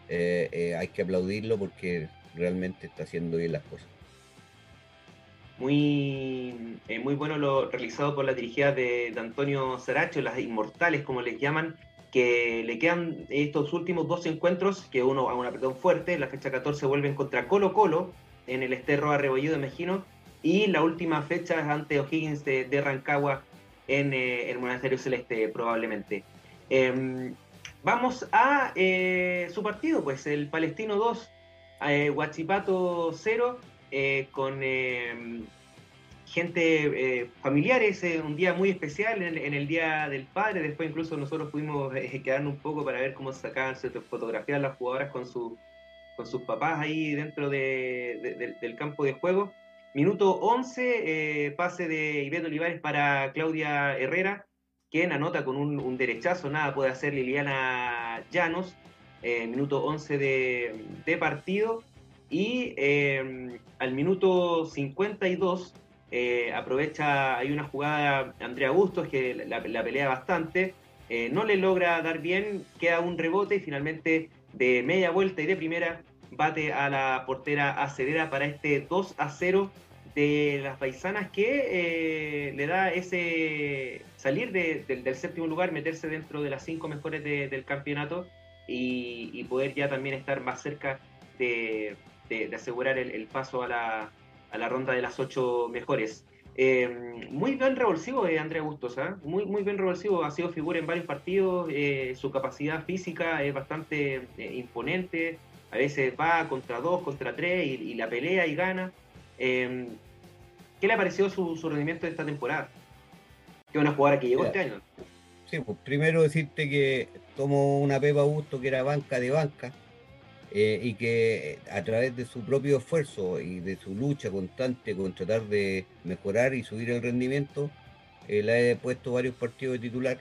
eh, eh, hay que aplaudirlo porque realmente está haciendo bien las cosas. Muy, muy bueno lo realizado por la dirigida de, Antonio Saracho, las inmortales como les llaman, que le quedan estos últimos dos encuentros, que uno a un apretón fuerte, la fecha 14 vuelven contra Colo Colo en el Esterro Arrebollido de Mejino, y la última fecha es ante O'Higgins de, Rancagua en eh, el Monasterio Celeste probablemente. Em, vamos a eh, su partido, pues el Palestino 2, eh, Huachipato 0, con em, gente eh, familiares, un día muy especial en, el Día del Padre. Después incluso nosotros pudimos eh, quedarnos un poco para ver cómo sacaban fotografías las jugadoras con, su, con sus papás ahí dentro del campo de juego. Minuto 11, eh, pase de Ivette Olivares para Claudia Herrera, quien anota con un, derechazo, nada puede hacer Liliana Llanos. minuto 11 de, de partido. Y al minuto 52 eh, aprovecha, hay una jugada Andrea Bustos que la, pelea bastante, eh, no le logra dar bien, queda un rebote y finalmente de media vuelta y de primera bate a la portera Acelera para este 2 a 0 de las paisanas que eh, le da ese salir del séptimo lugar, meterse dentro de las cinco mejores del campeonato y, poder ya también estar más cerca de, asegurar el paso a la, a la ronda de las ocho mejores. Eh, muy bien revulsivo eh, Andrea Bustos, ¿ah? muy, muy bien revulsivo, ha sido figura en varios partidos, eh, su capacidad física es bastante imponente, a veces va contra dos, contra tres y, la pelea y gana. ¿Qué le ha parecido su, rendimiento de esta temporada? Que una jugadora que llegó este año. Sí, pues primero decirte que tomo una Pepa Busto que era banca de banca, eh, y que a través de su propio esfuerzo y de su lucha constante con tratar de mejorar y subir el rendimiento, eh, le he puesto varios partidos de titular.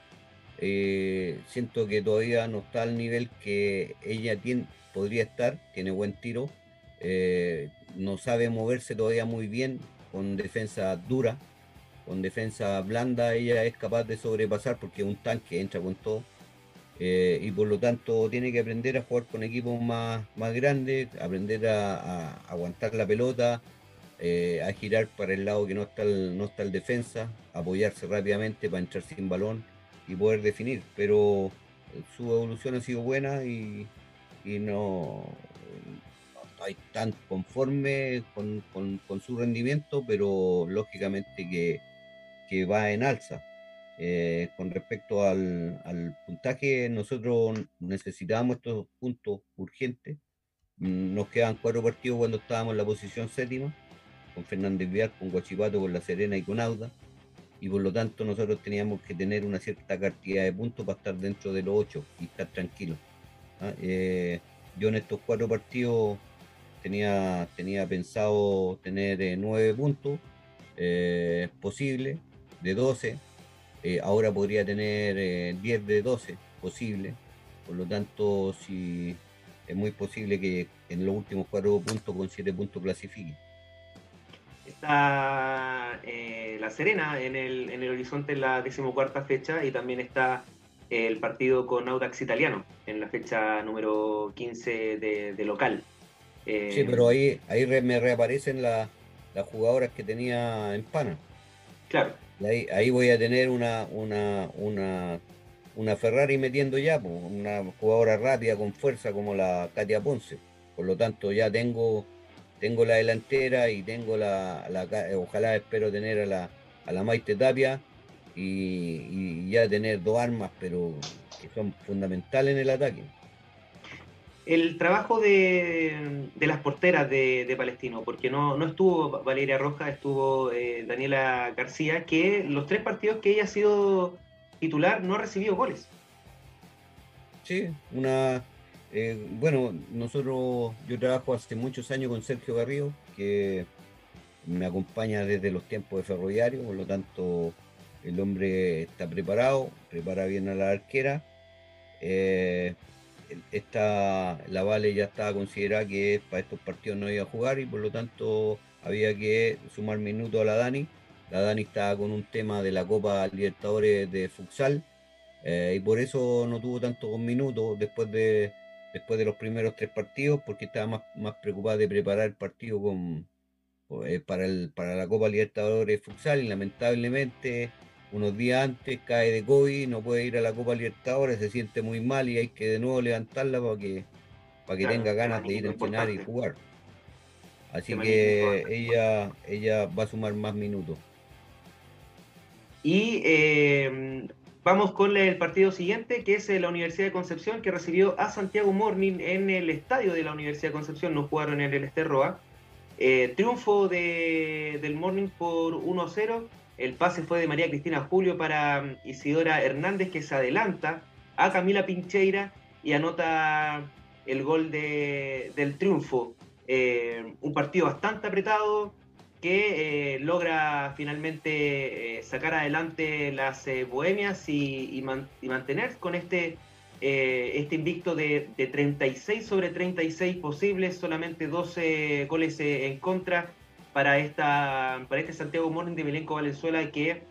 Eh, siento que todavía no está al nivel que ella tiene, podría estar, tiene buen tiro, no sabe moverse todavía muy bien con defensa dura, con defensa blanda, ella es capaz de sobrepasar porque es un tanque, entra con todo eh, y por lo tanto tiene que aprender a jugar con equipos más, más grandes, aprender a, aguantar la pelota, eh, a girar para el lado que no está el, no está el defensa, apoyarse rápidamente para entrar sin balón y poder definir. Pero eh, su evolución ha sido buena y, no, hay tan conforme con, su rendimiento, pero lógicamente que, que va en alza. Eh, con respecto al, puntaje, nosotros necesitábamos estos puntos urgentes. Mm, nos quedan cuatro partidos cuando estábamos en la posición séptima, con Fernández Vial, con Guachipato, con La Serena y con Auda. Y por lo tanto nosotros teníamos que tener una cierta cantidad de puntos para estar dentro de los ocho y estar tranquilos. ¿ah? Eh, yo en estos cuatro partidos tenía, tenía pensado tener eh, nueve puntos, es posible, de 12 eh, ahora podría tener 10 eh, de 12 posible. Por lo tanto, si es muy posible que en los últimos cuatro puntos con 7 puntos clasifique. Está eh, La Serena en el, en el horizonte en la decimocuarta fecha y también está el partido con Audax Italiano en la fecha número 15 de, local. sí, pero ahí, ahí me reaparecen las jugadoras que tenía en Pana. Claro. Ahí, voy a tener una, una, una, una Ferrari metiendo ya, una jugadora rápida con fuerza como la Katia Ponce. Por lo tanto, ya tengo, tengo la delantera y tengo la, ojalá espero tener a la, a la Maite Tapia y ya tener dos armas, pero que son fundamentales en el ataque el trabajo de, las porteras de, Palestino, porque no, no, estuvo Valeria Roja, estuvo eh, Daniela García, que los tres partidos que ella ha sido titular no ha recibido goles. Sí, una... Eh, bueno, nosotros, yo trabajo hace muchos años con Sergio Garrido, que me acompaña desde los tiempos de ferroviario, por lo tanto el hombre está preparado, prepara bien a la arquera. Eh, esta, la Vale ya estaba considerada que para estos partidos no iba a jugar y por lo tanto había que sumar minutos a la Dani. La Dani estaba con un tema de la Copa Libertadores de futsal eh, y por eso no tuvo tantos minutos después de, después de los primeros tres partidos porque estaba más, más preocupada de preparar el partido con, eh, para, el, para la Copa Libertadores de futsal y lamentablemente unos días antes cae de COVID, no puede ir a la Copa Libertadores, se siente muy mal y hay que de nuevo levantarla para que, para que tenga ganas de ir a entrenar y jugar. Así que ella, ella va a sumar más minutos. Y eh, vamos con el partido siguiente, que es la Universidad de Concepción, que recibió a Santiago Morning en el estadio de la Universidad de Concepción, no jugaron en el Esterroa. Eh, triunfo de, del Morning por 1-0 el pase fue de María Cristina Julio para mm, Isidora Hernández, que se adelanta a Camila Pincheira y anota el gol del triunfo. Eh, un partido bastante apretado que eh, logra finalmente eh, sacar adelante las bohemias y, mantener con este, este invicto de, de, 36 sobre 36 posibles, solamente 12 goles en contra para, esta, para este Santiago Morning de Milenco Valenzuela, que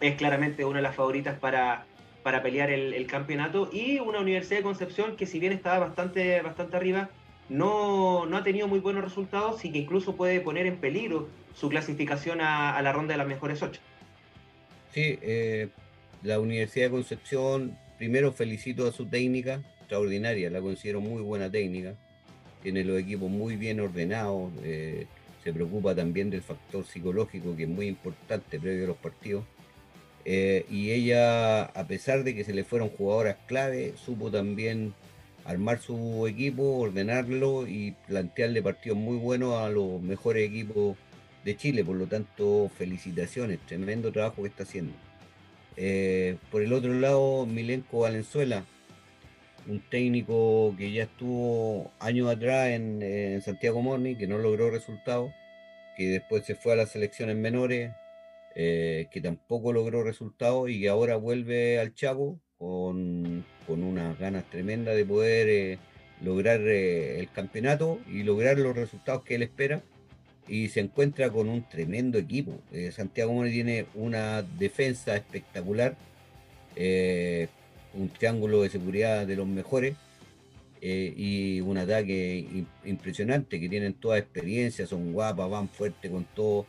es claramente una de las favoritas para, para pelear el, campeonato, y una Universidad de Concepción que si bien estaba bastante, bastante arriba, no, no, ha tenido muy buenos resultados y que incluso puede poner en peligro su clasificación a, la ronda de las mejores ocho. Sí, eh, la Universidad de Concepción, primero felicito a su técnica, extraordinaria, la considero muy buena técnica, tiene los equipos muy bien ordenados, eh, se preocupa también del factor psicológico que es muy importante previo a los partidos. Eh, y ella, a pesar de que se le fueron jugadoras clave, supo también armar su equipo, ordenarlo y plantearle partidos muy buenos a los mejores equipos de Chile. Por lo tanto, felicitaciones, tremendo trabajo que está haciendo. Eh, por el otro lado, Milenko Valenzuela, un técnico que ya estuvo años atrás en, Santiago Morni, que no logró resultados, que después se fue a las selecciones menores, eh, que tampoco logró resultados y que ahora vuelve al Chaco con, unas ganas tremendas de poder eh, lograr eh, el campeonato y lograr los resultados que él espera. Y se encuentra con un tremendo equipo. Santiago Morni tiene una defensa espectacular un triángulo de seguridad de los mejores eh, y un ataque impresionante que tienen toda experiencia, son guapas, van fuerte con todo.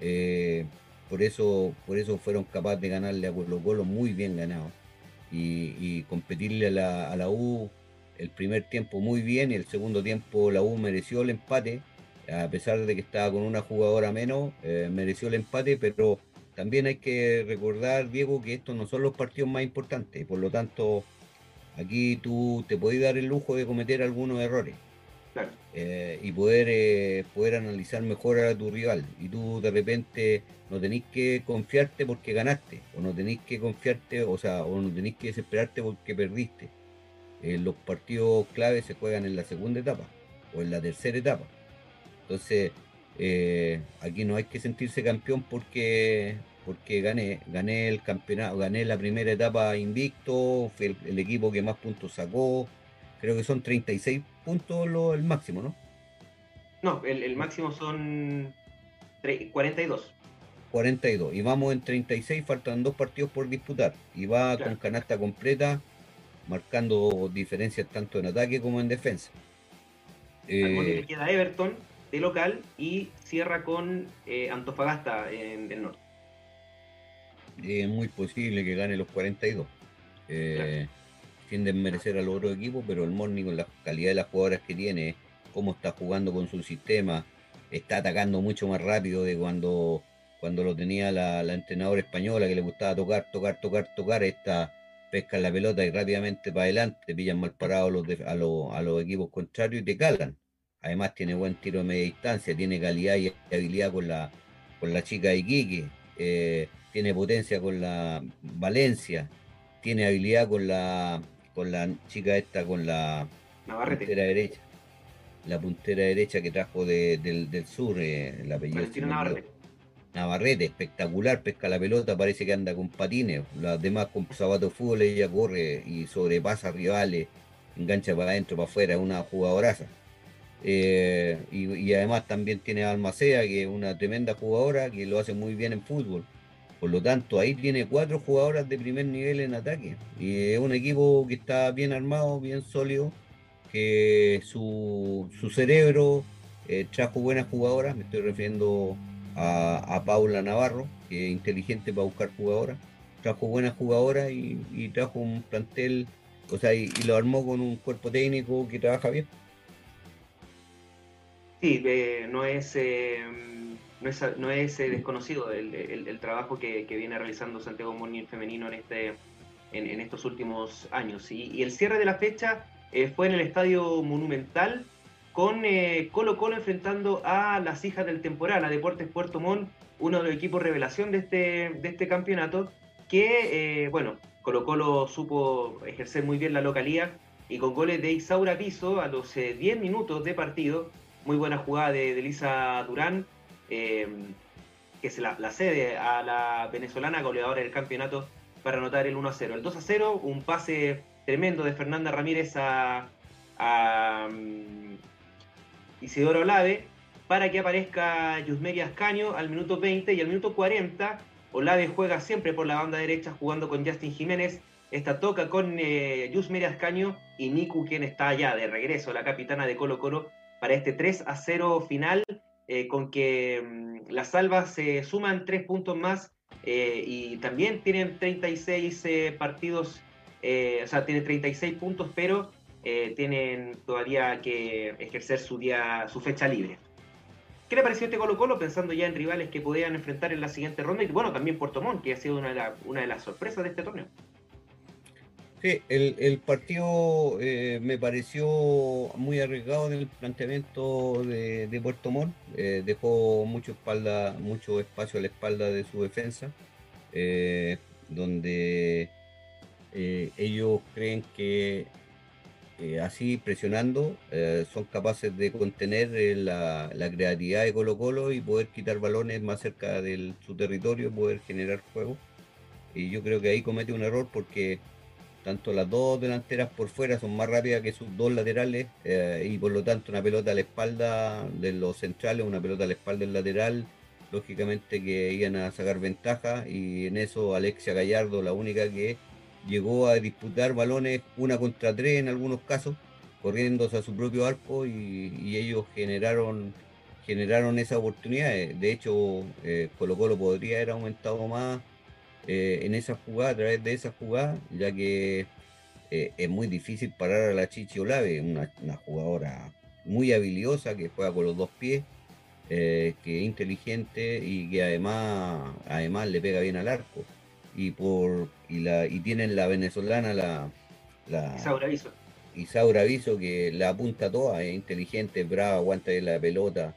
Eh, por eso, por eso fueron capaces de ganarle a Colo Colo muy bien ganado y, competirle a la, a la, U el primer tiempo muy bien y el segundo tiempo la U mereció el empate, a pesar de que estaba con una jugadora menos, eh, mereció el empate, pero también hay que recordar, Diego, que estos no son los partidos más importantes, por lo tanto, aquí tú te podés dar el lujo de cometer algunos errores. Eh, y poder, eh, poder analizar mejor a tu rival. Y tú de repente no tenés que confiarte porque ganaste, o no tenés que confiarte, o sea, o no tenés que desesperarte porque perdiste. Eh, los partidos claves se juegan en la segunda etapa o en la tercera etapa. Entonces, aquí no hay que sentirse campeón porque, porque gané, gané el campeonato, gané la primera etapa invicto, fue el, equipo que más puntos sacó, creo que son 36 puntos lo, el máximo, ¿no? No, el, máximo son 42. 42, y vamos en 36, faltan dos partidos por disputar, y va con canasta completa, marcando diferencias tanto en ataque como en defensa. Eh, queda Everton de local y cierra con eh, Antofagasta en el norte es muy posible que gane los 42. Eh, sin desmerecer al otro equipo, pero el Morning con la calidad de las jugadoras que tiene, cómo está jugando con su sistema, está atacando mucho más rápido de cuando, cuando lo tenía la, entrenadora española que le gustaba tocar, tocar, tocar, tocar, esta pesca la pelota y rápidamente para adelante, pillan mal parados los a, a los equipos contrarios y te calan. Además tiene buen tiro de media distancia, tiene calidad y habilidad con la, con la chica de Iquique. Eh, tiene potencia con la Valencia, tiene habilidad con la con la chica esta, con la puntera derecha. La puntera derecha que trajo del, sur, eh, la apellido. Navarrete. Navarrete, espectacular, pesca la pelota, parece que anda con patines. Las demás con zapatos de fútbol, ella corre y sobrepasa rivales. engancha para adentro, para afuera, es una jugadoraza. Eh, y, además también tiene a Almacea, que es una tremenda jugadora, que lo hace muy bien en fútbol. Por lo tanto, ahí tiene cuatro jugadoras de primer nivel en ataque. Y es un equipo que está bien armado, bien sólido, que su, cerebro eh, trajo buenas jugadoras. Me estoy refiriendo a, Paula Navarro, que es inteligente para buscar jugadoras. Trajo buenas jugadoras y, trajo un plantel, o sea, y lo armó con un cuerpo técnico que trabaja bien. Sí, eh, no es, eh, no es, no es eh, desconocido el, trabajo que, viene realizando Santiago Morning femenino en, este, en, estos últimos años. Y, el cierre de la fecha fue en el Estadio Monumental con Colo Colo enfrentando a las hijas del temporal, a Deportes Puerto Montt, uno de los equipos revelación de este, de este campeonato, que, bueno, Colo Colo supo ejercer muy bien la localía y con goles de Isaura Piso a los 10 minutos de partido muy buena jugada de, Elisa Durán, eh, que se la, cede a la venezolana goleadora del campeonato para anotar el 1 0. El 2 0, un pase tremendo de Fernanda Ramírez a, um, Isidoro Olave para que aparezca Yusmeri Ascaño al minuto 20 y al minuto 40 Olave juega siempre por la banda derecha jugando con Justin Jiménez. Esta toca con eh, Yusmeri Ascaño y Niku, quien está allá de regreso, la capitana de Colo Colo, para este 3 a 0 final, eh, con que mm, las salvas se suman tres puntos más eh, y también tienen 36 eh, partidos, o sea, tienen 36 puntos, pero tienen todavía que ejercer su, día, su fecha libre. ¿Qué le pareció este Colo Colo pensando ya en rivales que podían enfrentar en la siguiente ronda? Y bueno, también Puerto Montt, que ha sido una una de las sorpresas de este torneo. Sí, el, partido eh, me pareció muy arriesgado en el planteamiento de, Puerto Montt. Eh, dejó mucho, espalda, mucho espacio a la espalda de su defensa, eh, donde ellos creen que así presionando son capaces de contener la, creatividad de Colo Colo y poder quitar balones más cerca de su territorio, poder generar juego. Y yo creo que ahí comete un error porque tanto las dos delanteras por fuera son más rápidas que sus dos laterales eh, y por lo tanto una pelota a la espalda de los centrales, una pelota a la espalda del lateral, lógicamente que iban a sacar ventaja y en eso Alexia Gallardo, la única que llegó a disputar balones una contra tres en algunos casos, corriéndose a su propio arco y, ellos generaron generaron esa oportunidad. De hecho, eh, Colo Colo podría haber aumentado más eh, en esa jugada, a través de esa jugada, ya que eh, es muy difícil parar a la Chichi Olave, una, una jugadora muy habilidosa que juega con los dos pies, eh, que es inteligente y que además, además le pega bien al arco. Y por y la y tienen la venezolana la, la Isaura Viso. Isaura Viso que la apunta toda, es inteligente, brava, aguanta de la pelota.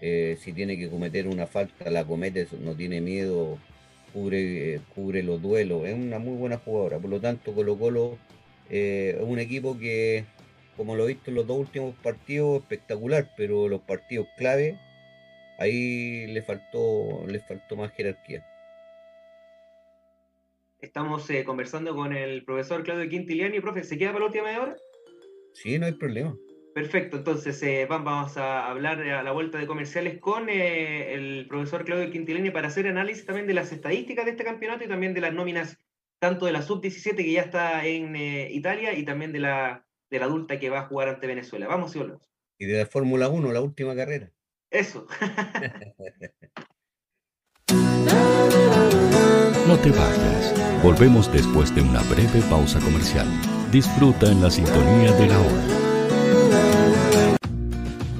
si tiene que cometer una falta, la comete, no tiene miedo cubre, cubre los duelos, es una muy buena jugadora, por lo tanto Colo Colo eh, es un equipo que, como lo he visto en los dos últimos partidos, espectacular, pero los partidos clave, ahí le faltó, le faltó más jerarquía. Estamos eh, conversando con el profesor Claudio Quintiliani. Profe, ¿se queda para la última hora? Sí, no hay problema. Perfecto, entonces eh, vamos a hablar a la vuelta de comerciales con eh, el profesor Claudio Quintileni para hacer análisis también de las estadísticas de este campeonato y también de las nóminas tanto de la sub-17 que ya está en eh, Italia y también de la, de la adulta que va a jugar ante Venezuela. Vamos y volvemos. Y de la Fórmula 1, la última carrera. Eso. no te vayas. Volvemos después de una breve pausa comercial. Disfruta en la sintonía de la hora.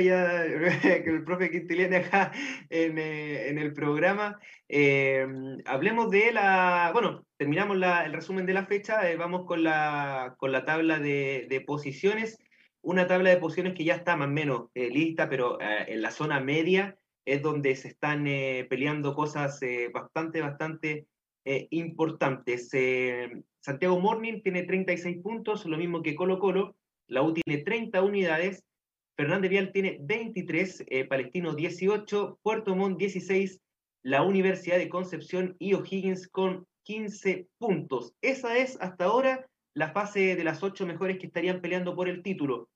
Ya, que el profe Quintiliani acá en, eh, en el programa. Eh, hablemos de la, bueno, terminamos la, el resumen de la fecha, eh, vamos con la, con la tabla de, de, posiciones, una tabla de posiciones que ya está más o menos lista, pero en la zona media es donde se están peleando cosas bastante, bastante importantes. Santiago Morning tiene 36 puntos, lo mismo que Colo Colo. La U tiene 30 unidades Fernández Vial tiene 23, eh, Palestino 18, Puerto Montt 16, la Universidad de Concepción y O'Higgins con 15 puntos. Esa es hasta ahora la fase de las ocho mejores que estarían peleando por el título.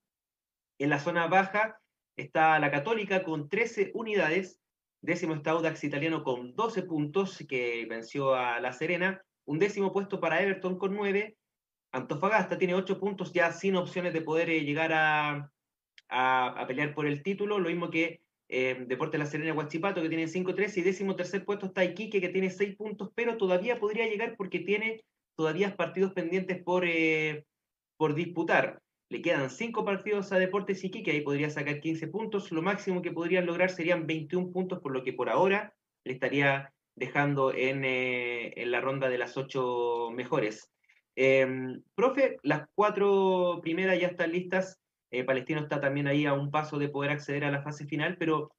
En la zona baja está la Católica con 13 unidades, décimo está Audax Italiano con 12 puntos, que venció a La Serena, un décimo puesto para Everton con 9, Antofagasta tiene 8 puntos ya sin opciones de poder eh, llegar a, a, pelear por el título, lo mismo que eh, Deporte La Serena Guachipato, que tiene 5-3, y décimo tercer puesto está Iquique, que tiene 6 puntos, pero todavía podría llegar porque tiene todavía partidos pendientes por, eh, por disputar. Le quedan 5 partidos a Deportes Iquique, ahí podría sacar 15 puntos, lo máximo que podrían lograr serían 21 puntos, por lo que por ahora le estaría dejando en, eh, la ronda de las 8 mejores. Em, profe, las cuatro primeras ya están listas eh, Palestino está también ahí a un paso de poder acceder a la fase final, pero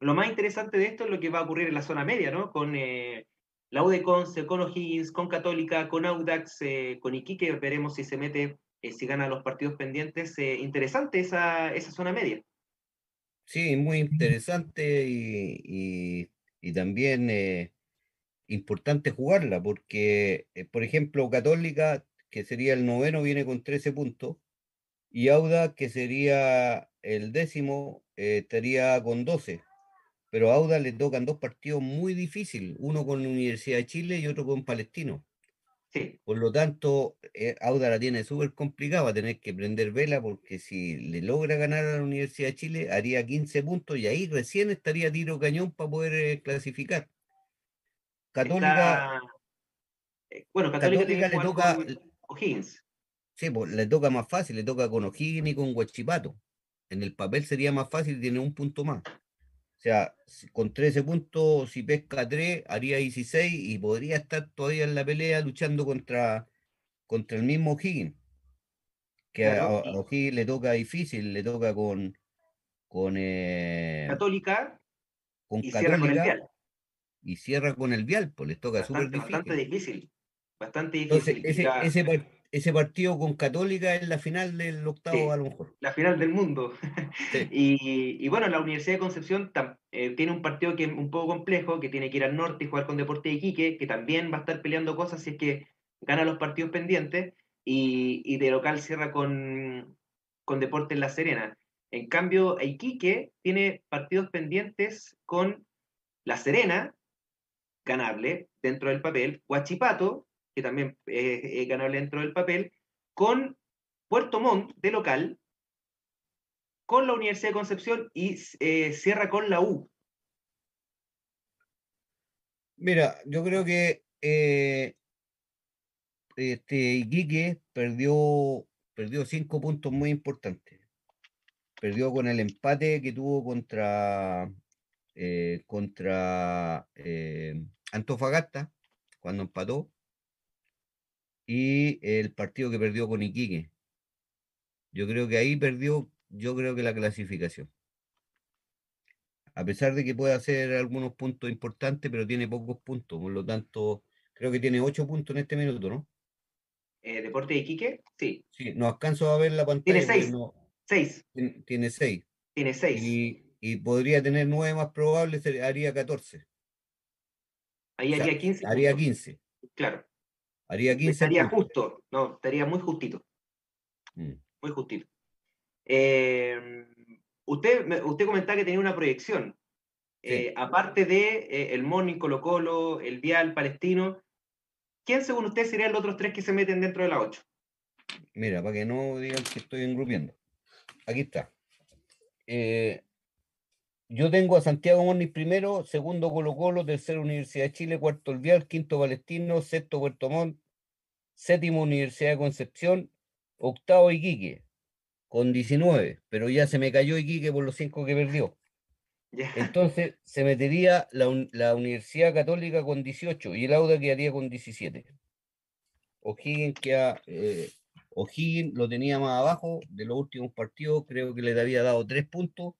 lo más interesante de esto es lo que va a ocurrir en la zona media, ¿no? Con eh, la UD Conce, con O'Higgins, con Católica, con Audax, eh, con Iquique, veremos si se mete, si gana los partidos pendientes. interesante esa, esa zona media. Sí, muy interesante y, y también importante jugarla, porque, por ejemplo, Católica, que sería el noveno, viene con 13 puntos y Auda, que sería el décimo, eh, estaría con 12. Pero a Auda le tocan dos partidos muy difíciles, uno con la Universidad de Chile y otro con Palestino. Sí. Por lo tanto, eh, Auda la tiene súper complicada, va a tener que prender vela porque si le logra ganar a la Universidad de Chile, haría 15 puntos y ahí recién estaría tiro cañón para poder eh, clasificar. Católica. Bueno, Católica, le toca. O'Higgins. Sí, pues le toca más fácil, le toca con O'Higgins y con Huachipato. En el papel sería más fácil, tiene un punto más. O sea, con 13 puntos, si pesca 3, haría 16 y podría estar todavía en la pelea luchando contra, contra el mismo O'Higgins. Que a, O'Higgins le toca difícil, le toca con. con eh, Católica. Con y Católica. Cierra con el Vial. Y cierra con el Vial, pues le toca súper difícil. Bastante difícil. Bastante difícil. Entonces, ese, ese, ese partido con Católica es la final del octavo a lo mejor. La final del mundo. y, bueno, la Universidad de Concepción eh, tiene un partido que es un poco complejo, que tiene que ir al norte y jugar con Deporte de Iquique, que también va a estar peleando cosas si es que gana los partidos pendientes, y, de local cierra con, con Deporte en La Serena. En cambio, Iquique tiene partidos pendientes con La Serena, ganable dentro del papel, Huachipato, que también es, ganable dentro del papel, con Puerto Montt de local, con la Universidad de Concepción y eh, cierra con la U. Mira, yo creo que eh, este Iquique perdió, perdió cinco puntos muy importantes. Perdió con el empate que tuvo contra, eh, contra Antofagasta, cuando empató y el partido que perdió con Iquique. Yo creo que ahí perdió, yo creo que la clasificación. A pesar de que puede hacer algunos puntos importantes, pero tiene pocos puntos, por lo tanto, creo que tiene ocho puntos en este minuto, ¿no? Eh, ¿Deporte de Iquique? Sí. Sí, no alcanzo a ver la pantalla. Tiene seis. seis. Tiene, seis. Tiene seis. Y, podría tener nueve más probables, haría 14. Ahí haría 15. Haría 15. Claro. Haría 15 Estaría justo, no, estaría muy justito. Mm. Muy justito. Eh, usted, usted comentaba que tenía una proyección. Eh, aparte de eh, el Morning, Colo Colo, el Vial, Palestino, ¿quién según usted serían los otros tres que se meten dentro de la 8? Mira, para que no digan que estoy engrupiendo. Aquí está. Eh, yo tengo a Santiago Morning primero, segundo Colo Colo, tercero Universidad de Chile, cuarto El Vial, quinto Palestino, sexto Puerto Montt, séptimo Universidad de Concepción, octavo Iquique, con 19, pero ya se me cayó Iquique por los cinco que perdió. Entonces se metería la, Universidad Católica con 18 y el Auda quedaría con 17. O'Higgins queda, eh, O'Higgins lo tenía más abajo de los últimos partidos, creo que le había dado tres puntos,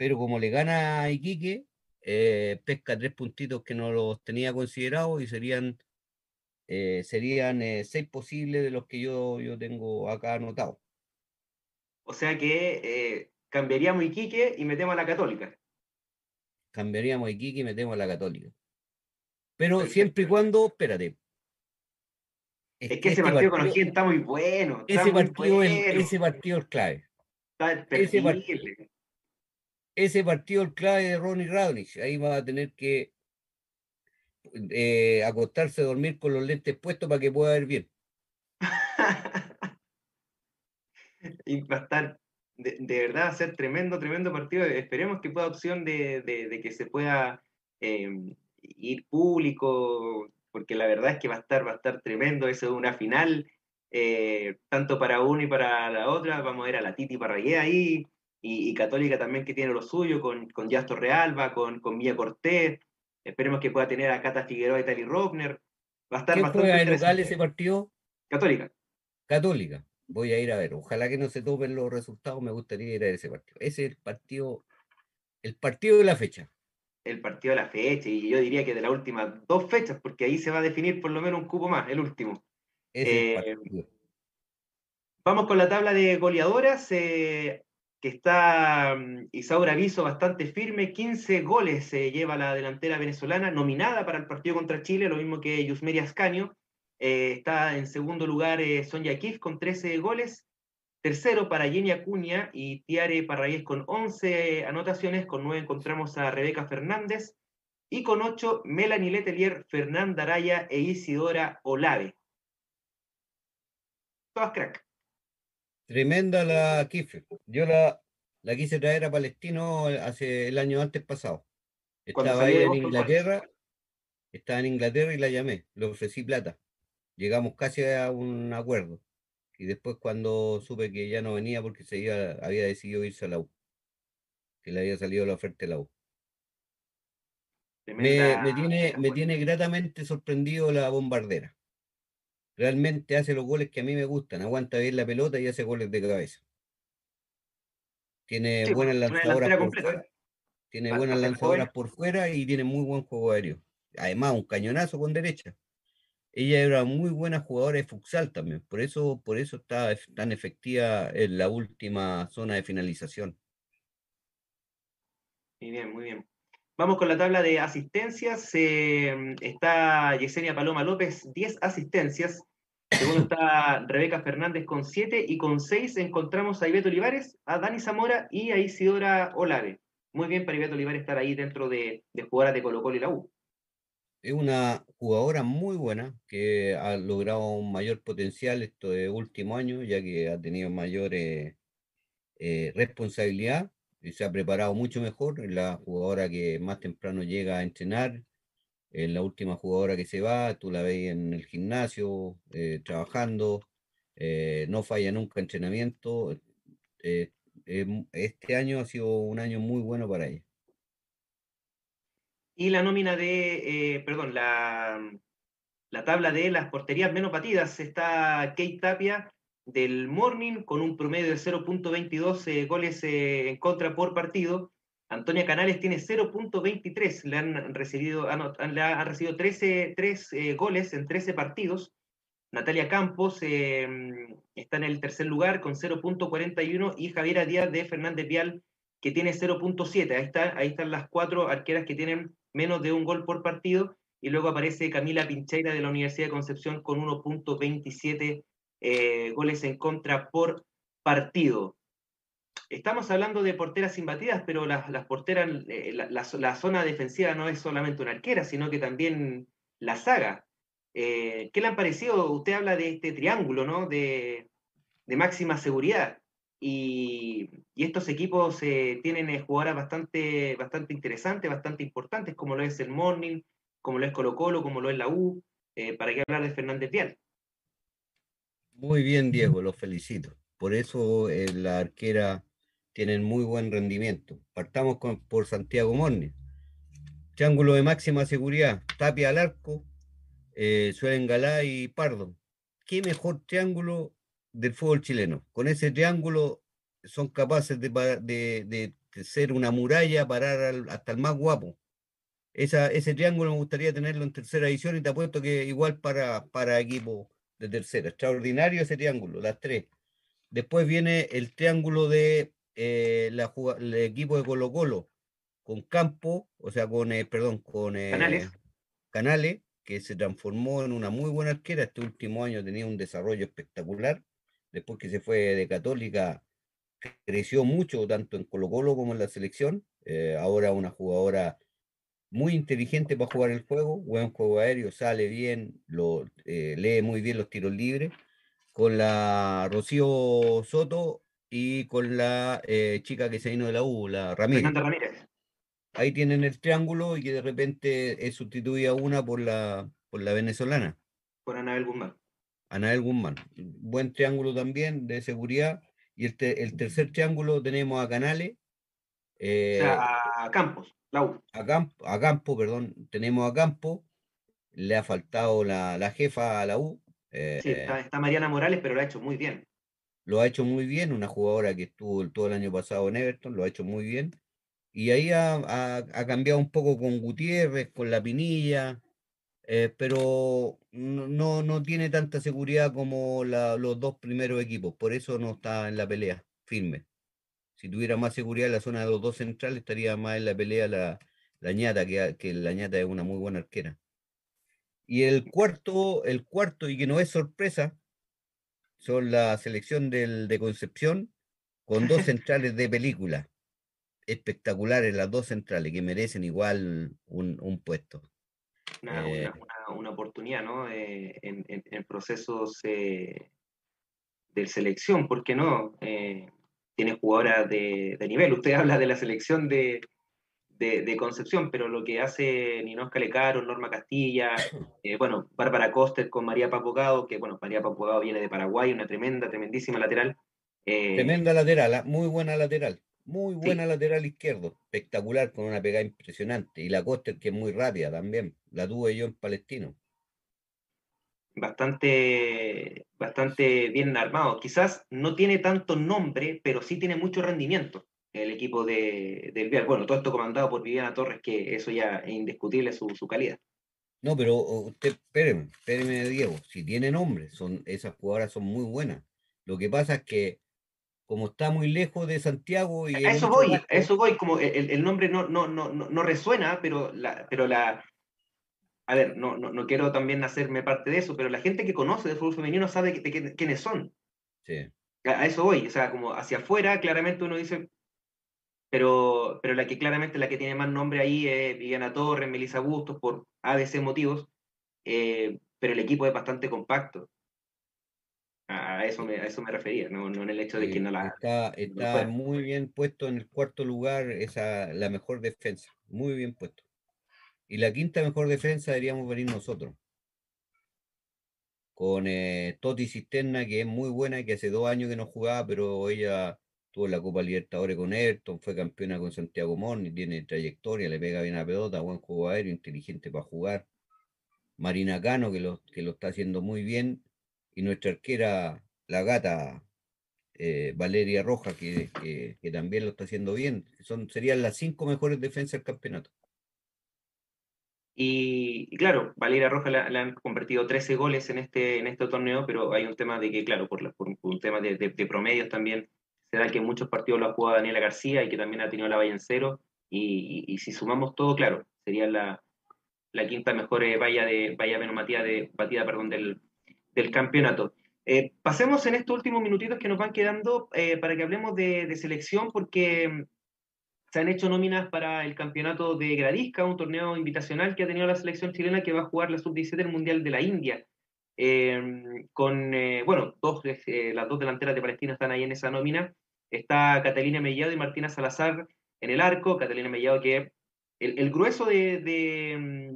pero como le gana a Iquique, eh, pesca tres puntitos que no los tenía considerados y serían eh, serían seis posibles de los que yo, yo tengo acá anotados. O sea que cambiaríamos Iquique y metemos a la Católica cambiaríamos a Iquique y metemos a la Católica. Pero siempre y cuando, espérate. Es, que, ese partido, con O'Higgins está muy bueno. ese, partido ese partido es clave. ese, partido, ese partido es clave de Ronnie Raunich. Ahí va a tener que eh, acostarse a dormir con los lentes puestos para que pueda ver bien. y va a estar de, verdad ser tremendo, tremendo partido. Esperemos que pueda opción de, que se pueda em, ir público, porque la verdad es que va a estar, va a estar tremendo. Eso es una final, eh, tanto para uno y para la otra. Vamos a ver a la Titi Parragué ahí, y, Católica también que tiene lo suyo, con, con Yastor Realba, con, con Mía Cortés. Esperemos que pueda tener a Cata Figueroa y Tali Ropner. Va a estar ¿Quién juega en local ese partido? Católica. Católica voy a ir a ver. Ojalá que no se topen los resultados, me gustaría ir a ese partido. Ese es el partido, el partido de la fecha. El partido de la fecha, y yo diría que de las últimas dos fechas, porque ahí se va a definir por lo menos un cupo más, el último. Eh, vamos con la tabla de goleadoras, eh, que está mm, Isaura Viso bastante firme, 15 goles se lleva la delantera venezolana, nominada para el partido contra Chile, lo mismo que Yusmeria Ascanio. Eh, está en segundo lugar eh, Sonja Kif con 13 goles. Tercero para Jenny Acuña y Tiare Parragués con 11 anotaciones. Con 9 encontramos a Rebeca Fernández. Y con 8, Melanie Letelier, Fernanda Araya e Isidora Olave. Todas crack. Tremenda la Kif. Yo la, la quise traer a Palestino hace el año antes pasado. Estaba ahí en Inglaterra. Estaba en Inglaterra y la llamé. Le ofrecí plata llegamos casi a un acuerdo. Y después cuando supe que ya no venía porque se iba, había decidido irse a la U, que le había salido la oferta de la U. Me, tiene, me tiene gratamente sorprendido la bombardera. Realmente hace los goles que a mí me gustan. Aguanta bien la pelota y hace goles de cabeza. Tiene buenas lanzadoras por fuera. Tiene buenas lanzadoras por fuera y tiene muy buen juego aéreo. Además, un cañonazo con derecha ella era muy buena jugadora de futsal también, por eso, por eso está tan efectiva en la última zona de finalización. Muy bien, muy bien. Vamos con la tabla de asistencias. Eh, está Yesenia Paloma López, 10 asistencias. Segundo está Rebeca Fernández con 7 y con 6 encontramos a Ibeto Olivares, a Dani Zamora y a Isidora Olave. Muy bien para Ibeto Olivares estar ahí dentro de, de jugadoras de Colo Colo y la U es una jugadora muy buena que ha logrado un mayor potencial estos últimos años, ya que ha tenido mayor eh, responsabilidad y se ha preparado mucho mejor. Es la jugadora que más temprano llega a entrenar, es la última jugadora que se va, tú la ves en el gimnasio, eh, trabajando, eh, no falla nunca entrenamiento. este año ha sido un año muy bueno para ella. Y la nómina de, eh, perdón, la, la tabla de las porterías menos batidas está Kate Tapia del Morning con un promedio de 0.22 eh, goles eh, en contra por partido. Antonia Canales tiene 0.23, le han recibido, le han recibido 13, 3 goles en 13 partidos. Natalia Campos está en el tercer lugar con 0.41 y Javiera Díaz de Fernández Vial que tiene 0.7. Ahí, está, ahí están las cuatro arqueras que tienen menos de un gol por partido, y luego aparece Camila Pincheira de la Universidad de Concepción con 1.27 eh, goles en contra por partido. Estamos hablando de porteras imbatidas, pero las, porteras, eh, la, zona defensiva no es solamente una arquera, sino que también la saga. Eh, ¿Qué le han parecido? Usted habla de este triángulo, ¿no? De, máxima seguridad. Y, estos equipos eh, tienen jugadoras bastante, bastante interesantes, bastante importantes, como lo es el Morning, como lo es Colo Colo, como lo es la U. ¿Para qué hablar de Fernández Vial? Muy bien, Diego, lo felicito. Por eso la arquera tienen muy buen rendimiento. Partamos por Santiago Morne. Triángulo de máxima seguridad, Tapia al arco, eh, Suelen Galá y Pardo. ¿Qué mejor triángulo del fútbol chileno? Con ese triángulo son capaces de, ser una muralla, parar hasta el más guapo. Ese triángulo me gustaría tenerlo en tercera edición y te apuesto que igual para, para equipo de tercera. Extraordinario ese triángulo, las tres. Después viene el triángulo de eh, el equipo de Colo Colo con Campo, o sea, con, eh, perdón, con eh, Canales. Canales, que se transformó en una muy buena arquera. Este último año tenía un desarrollo espectacular. Después que se fue de Católica, creció mucho, tanto en Colo Colo como en la selección. ahora una jugadora muy inteligente para jugar el juego, buen juego aéreo, sale bien, lo, lee muy bien los tiros libres. Con la Rocío Soto y con la eh, chica que se vino de la U, la Ramírez. Ramírez. Ahí tienen el triángulo y que de repente es sustituida una por la, por la venezolana. Por Anabel Guzmán. Anabel Guzmán. Buen triángulo también de seguridad. Y el, el tercer triángulo tenemos a Canales. Eh, a Campos, la U. A, Campo, a Campo, perdón. Tenemos a Campo. Le ha faltado la, la jefa a la U. sí, está, está Mariana Morales, pero lo ha hecho muy bien lo ha hecho muy bien, una jugadora que estuvo todo el año pasado en Everton, lo ha hecho muy bien. Y ahí ha, cambiado un poco con Gutiérrez, con la Pinilla, eh, pero no, no tiene tanta seguridad como los dos primeros equipos, por eso no está en la pelea firme. Si tuviera más seguridad en la zona de los dos centrales, estaría más en la pelea la, la ñata, que, que la ñata es una muy buena arquera. Y el cuarto, el cuarto, y que no es sorpresa, son la selección del, de Concepción con dos centrales de película. Espectaculares las dos centrales que merecen igual un, puesto. Una, eh, oportunidad, ¿no? Eh, en, procesos eh, de selección, ¿por qué no? tiene jugadoras de, de, nivel. Usted habla de la selección de, de, Concepción, pero lo que hace Ninosca Lecaro, Norma Castilla, eh, bueno, Bárbara Coster con María Papogado, que bueno, María Papogado viene de Paraguay, una tremenda, tremendísima lateral. Eh, Tremenda lateral, ah, muy buena lateral, muy buena lateral izquierdo, espectacular, con una pegada impresionante. Y la Coster que es muy rápida también, la tuve yo en Palestino. Bastante, bastante bien armado. Quizás no tiene tanto nombre, pero sí tiene mucho rendimiento el equipo de, del Vial. Bueno, todo esto comandado por Viviana Torres, que eso ya es indiscutible su, su calidad. No, pero usted, espéreme, espéreme, Diego, si tiene nombre, son, esas jugadoras son muy buenas. Lo que pasa es que como está muy lejos de Santiago y... A eso voy, a eso voy, como el, el, nombre no, no, no, no resuena, pero la, pero la... A ver, no, no, no quiero también hacerme parte de eso, pero la gente que conoce de fútbol femenino sabe quiénes son. Sí. A, a eso voy, o sea, como hacia afuera, claramente uno dice, pero, pero la que claramente la que tiene más nombre ahí es Viviana Torres, Melissa Bustos, por ABC motivos, eh, pero el equipo es bastante compacto. A eso me, a eso me refería, no, no en el hecho de que no la... Está, está muy bien puesto en el cuarto lugar, esa la mejor defensa, muy bien puesto. Y la quinta mejor defensa deberíamos venir nosotros. Con eh, Toti Cisterna, que es muy buena, que hace dos años que no jugaba, pero ella tuvo la Copa Libertadores con Everton, fue campeona con Santiago Morni, tiene trayectoria, le pega bien a pelota, buen juego aéreo, inteligente para jugar. Marina Cano, que lo, que lo está haciendo muy bien, y nuestra arquera, la gata eh, Valeria Roja, que, que, también lo está haciendo bien. Son, serían las cinco mejores defensas del campeonato. Y, claro, Valeria Roja le, han convertido 13 goles en este, en este torneo, pero hay un tema de que, claro, por, un tema de, de promedios también, se da que muchos partidos lo ha jugado Daniela García y que también ha tenido la valla en cero. Y, si sumamos todo, claro, sería la, quinta mejor eh, valla de valla de batida perdón, del, del campeonato. Eh, pasemos en estos últimos minutitos que nos van quedando eh, para que hablemos de, de, selección, porque mm, se han hecho nóminas para el campeonato de Gradisca, un torneo invitacional que ha tenido la selección chilena que va a jugar la sub-17 del Mundial de la India. Eh, con, bueno, dos, las dos delanteras de Palestina están ahí en esa nómina. Está Catalina Mellado y Martina Salazar en el arco. Catalina Mellado que el, el grueso de,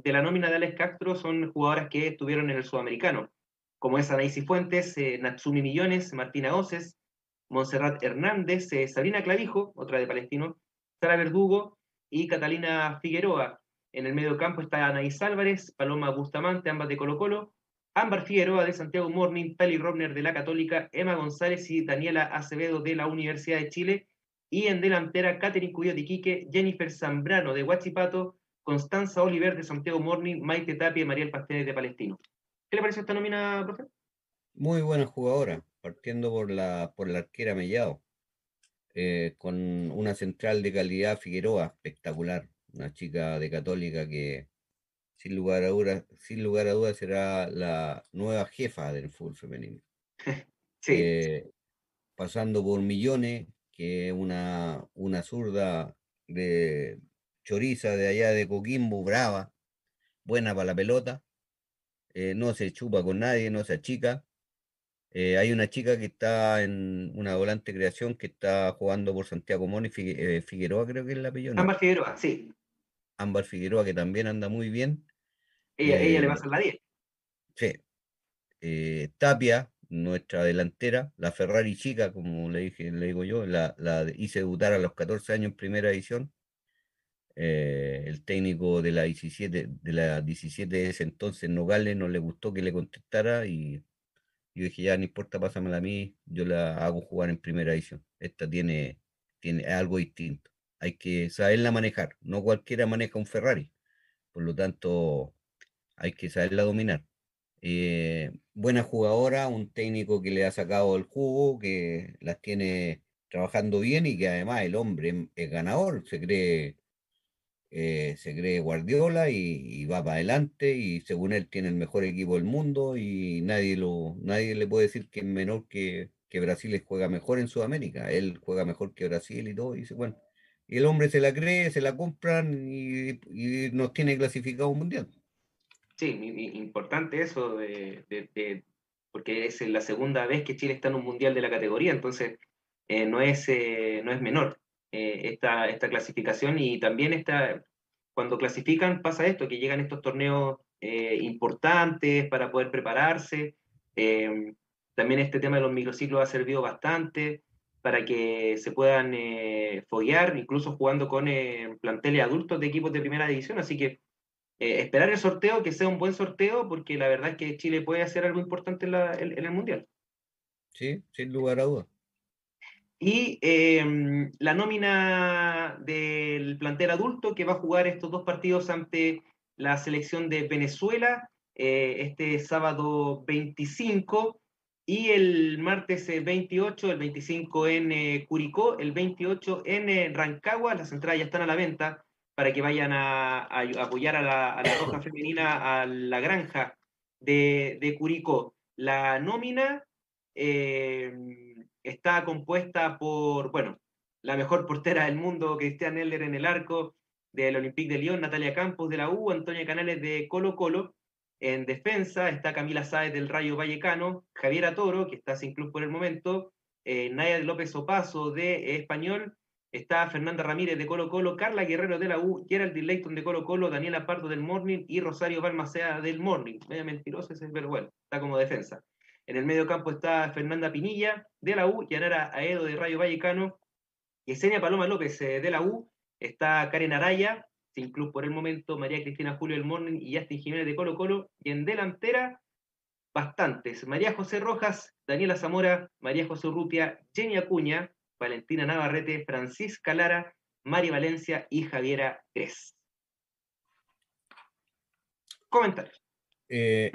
de, la nómina de Alex Castro son jugadoras que estuvieron en el sudamericano como es Anaísi Fuentes, eh, Natsumi Millones, Martina Oces, Montserrat Hernández, eh, Sabrina Clavijo, otra de Palestino, Sara Verdugo y Catalina Figueroa. En el medio campo está Anaís Álvarez, Paloma Bustamante, ambas de Colo Colo, Ámbar Figueroa de Santiago Morning, Tali Robner de la Católica, Emma González y Daniela Acevedo de la Universidad de Chile, y en delantera Catherine Cuyo de Iquique, Jennifer Zambrano de Huachipato, Constanza Oliver de Santiago Morning, Maite Tapia y Mariel Pastedes de Palestino. ¿Qué le parece esta nómina, profe? Muy buena jugadora, partiendo por la, por la arquera Mellado, eh, con una central de calidad Figueroa, espectacular, una chica de católica que sin lugar a dudas, sin lugar a dudas será la nueva jefa del fútbol femenino. sí. Eh, pasando por Millones, que es una, una zurda de choriza de allá de Coquimbo, brava, buena para la pelota. Eh, no se chupa con nadie, no se achica. Eh, hay una chica que está en una volante creación que está jugando por Santiago Moni, Figueroa creo que es la apellido. Ámbar Figueroa, sí. Ámbar Figueroa que también anda muy bien. Ella, ella le va a hacer la 10. Sí. Tapia, nuestra delantera, la Ferrari chica, como le dije, le digo yo, la, la hice debutar a los 14 años en primera edición. Eh, el técnico de la 17 de la 17 de ese entonces, Nogales, no le gustó que le contestara y yo dije, ya no importa, pásamela a mí, yo la hago jugar en primera edición. Esta tiene, tiene algo distinto. Hay que saberla manejar. No cualquiera maneja un Ferrari. Por lo tanto, hay que saberla dominar. Eh, buena jugadora, un técnico que le ha sacado el jugo, que las tiene trabajando bien y que además el hombre es ganador, se cree eh, se cree Guardiola y, va para adelante y según él tiene el mejor equipo del mundo y nadie, lo, nadie le puede decir que es menor que, que Brasil juega mejor en Sudamérica. Él juega mejor que Brasil y todo. Y dice, bueno, y el hombre se la cree, se la compran y, y nos tiene clasificado un mundial. Sí, importante eso, de, porque es la segunda vez que Chile está en un mundial de la categoría, entonces eh, no, es, eh, no es menor. Eh, esta, esta clasificación y también esta, cuando clasifican pasa esto, que llegan estos torneos importantes para poder prepararse. También este tema de los microciclos ha servido bastante para que se puedan foguear, incluso jugando con planteles adultos de equipos de primera división. Así que esperar el sorteo, que sea un buen sorteo, porque la verdad es que Chile puede hacer algo importante en, la, en el Mundial. Sí, sin lugar a dudas. Y eh, la nómina del plantel adulto que va a jugar estos dos partidos ante la selección de Venezuela eh, este sábado 25 y el martes 28, el 25 en eh, Curicó, el 28 en eh, Rancagua. Las entradas ya están a la venta para que vayan a, apoyar a la, roja femenina a la granja de, Curicó. La nómina está compuesta por, bueno, la mejor portera del mundo, Cristian Eller en el arco, del Olympique de Lyon, Natalia Campos de la U, Antonia Canales de Colo Colo. En defensa está Camila Sáez del Rayo Vallecano, Javiera Toro, que está sin club por el momento, eh, Naya López Opaso de Español, está Fernanda Ramírez de Colo Colo, Carla Guerrero de la U, Gerald Leighton de Colo Colo, Daniela Pardo del Morning y Rosario Balmacea del Morning. Media mentiroso ese, pero bueno, está como defensa. En el medio campo está Fernanda Pinilla de la U, Yanara Aedo de Rayo Vallecano, Yesenia Paloma López eh, de la U, está Karen Araya, sin club por el momento, María Cristina Julio del Morning y Justin Jiménez de Colo Colo, y en delantera, bastantes, María José Rojas, Daniela Zamora, María José Urrutia, Jenny Acuña, Valentina Navarrete, Francisca Lara, Mari Valencia y Javiera Cres. Comentarios. Eh,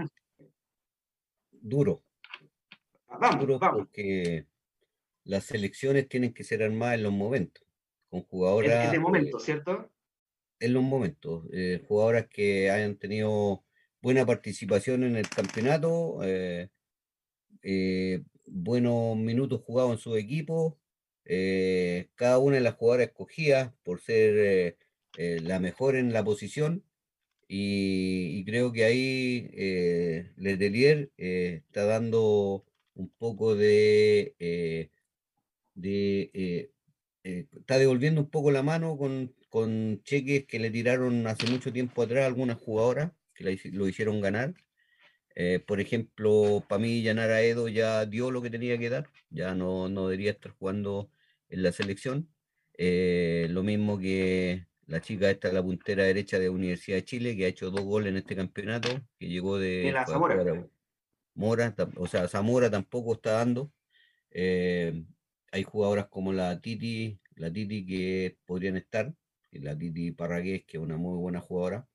duro, Vamos, vamos. Porque las elecciones tienen que ser armadas en los momentos, con jugadoras. En, de momento, ¿cierto? En los momentos. Eh, jugadoras que hayan tenido buena participación en el campeonato, eh, buenos minutos jugados en su equipo, eh, cada una de las jugadoras escogidas por ser la mejor en la posición. Y, creo que ahí eh, Letelier está dando un poco de, de está devolviendo un poco la mano con, con cheques que le tiraron hace mucho tiempo atrás algunas jugadoras que lo hicieron ganar. Eh, por ejemplo, para mí Yanara Edo ya dio lo que tenía que dar, ya no, no debería estar jugando en la selección. Eh, lo mismo que la chica esta, la puntera derecha de Universidad de Chile, que ha hecho dos goles en este campeonato, que llegó de... la Zamora. Mora, o sea, Zamora tampoco está dando. Eh, hay jugadoras como la Titi, la Titi que podrían estar, la Titi Parragués, que es una muy buena jugadora,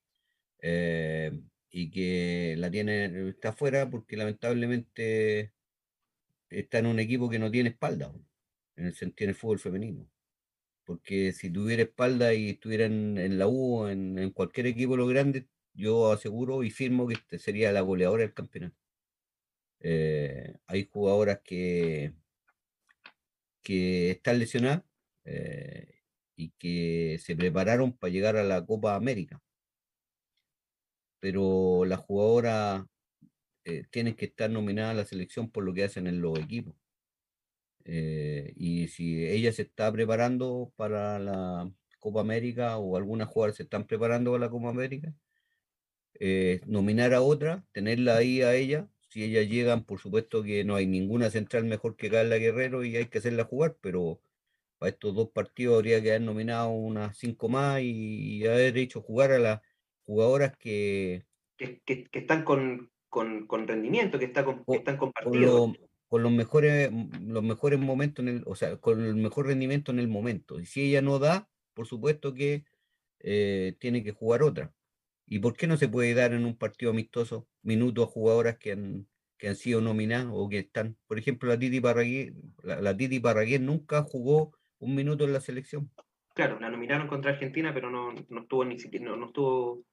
eh, y que la tiene, está fuera porque lamentablemente está en un equipo que no tiene espalda, en el sentido del fútbol femenino. Porque si tuviera espalda y estuviera en, la U, en, en, cualquier equipo de los grandes, yo aseguro y firmo que este sería la goleadora del campeonato. Eh, hay jugadoras que, que están lesionadas eh, y que se prepararon para llegar a la Copa América. Pero las jugadoras eh, tienen que estar nominadas a la selección por lo que hacen en los equipos. Eh, y si ella se está preparando para la Copa América o algunas jugadoras se están preparando para la Copa América, nominar a otra, tenerla ahí a ella si ellas llegan, por supuesto que no hay ninguna central mejor que Carla Guerrero y hay que hacerla jugar, pero para estos dos partidos habría que haber nominado unas cinco más y, haber hecho jugar a las jugadoras que... Que, están con, con, con, rendimiento, que, está con, que están compartidos. Con, los mejores, los mejores momentos, en el, o sea, con el mejor rendimiento en el momento. Y si ella no da, por supuesto que eh, tiene que jugar otra. ¿Y por qué no se puede dar en un partido amistoso minutos a jugadoras que han, que han sido nominadas o que están? Por ejemplo, la Titi Parragué, la, Titi nunca jugó un minuto en la selección. Claro, la nominaron contra Argentina, pero no, no estuvo ni siquiera, no, estuvo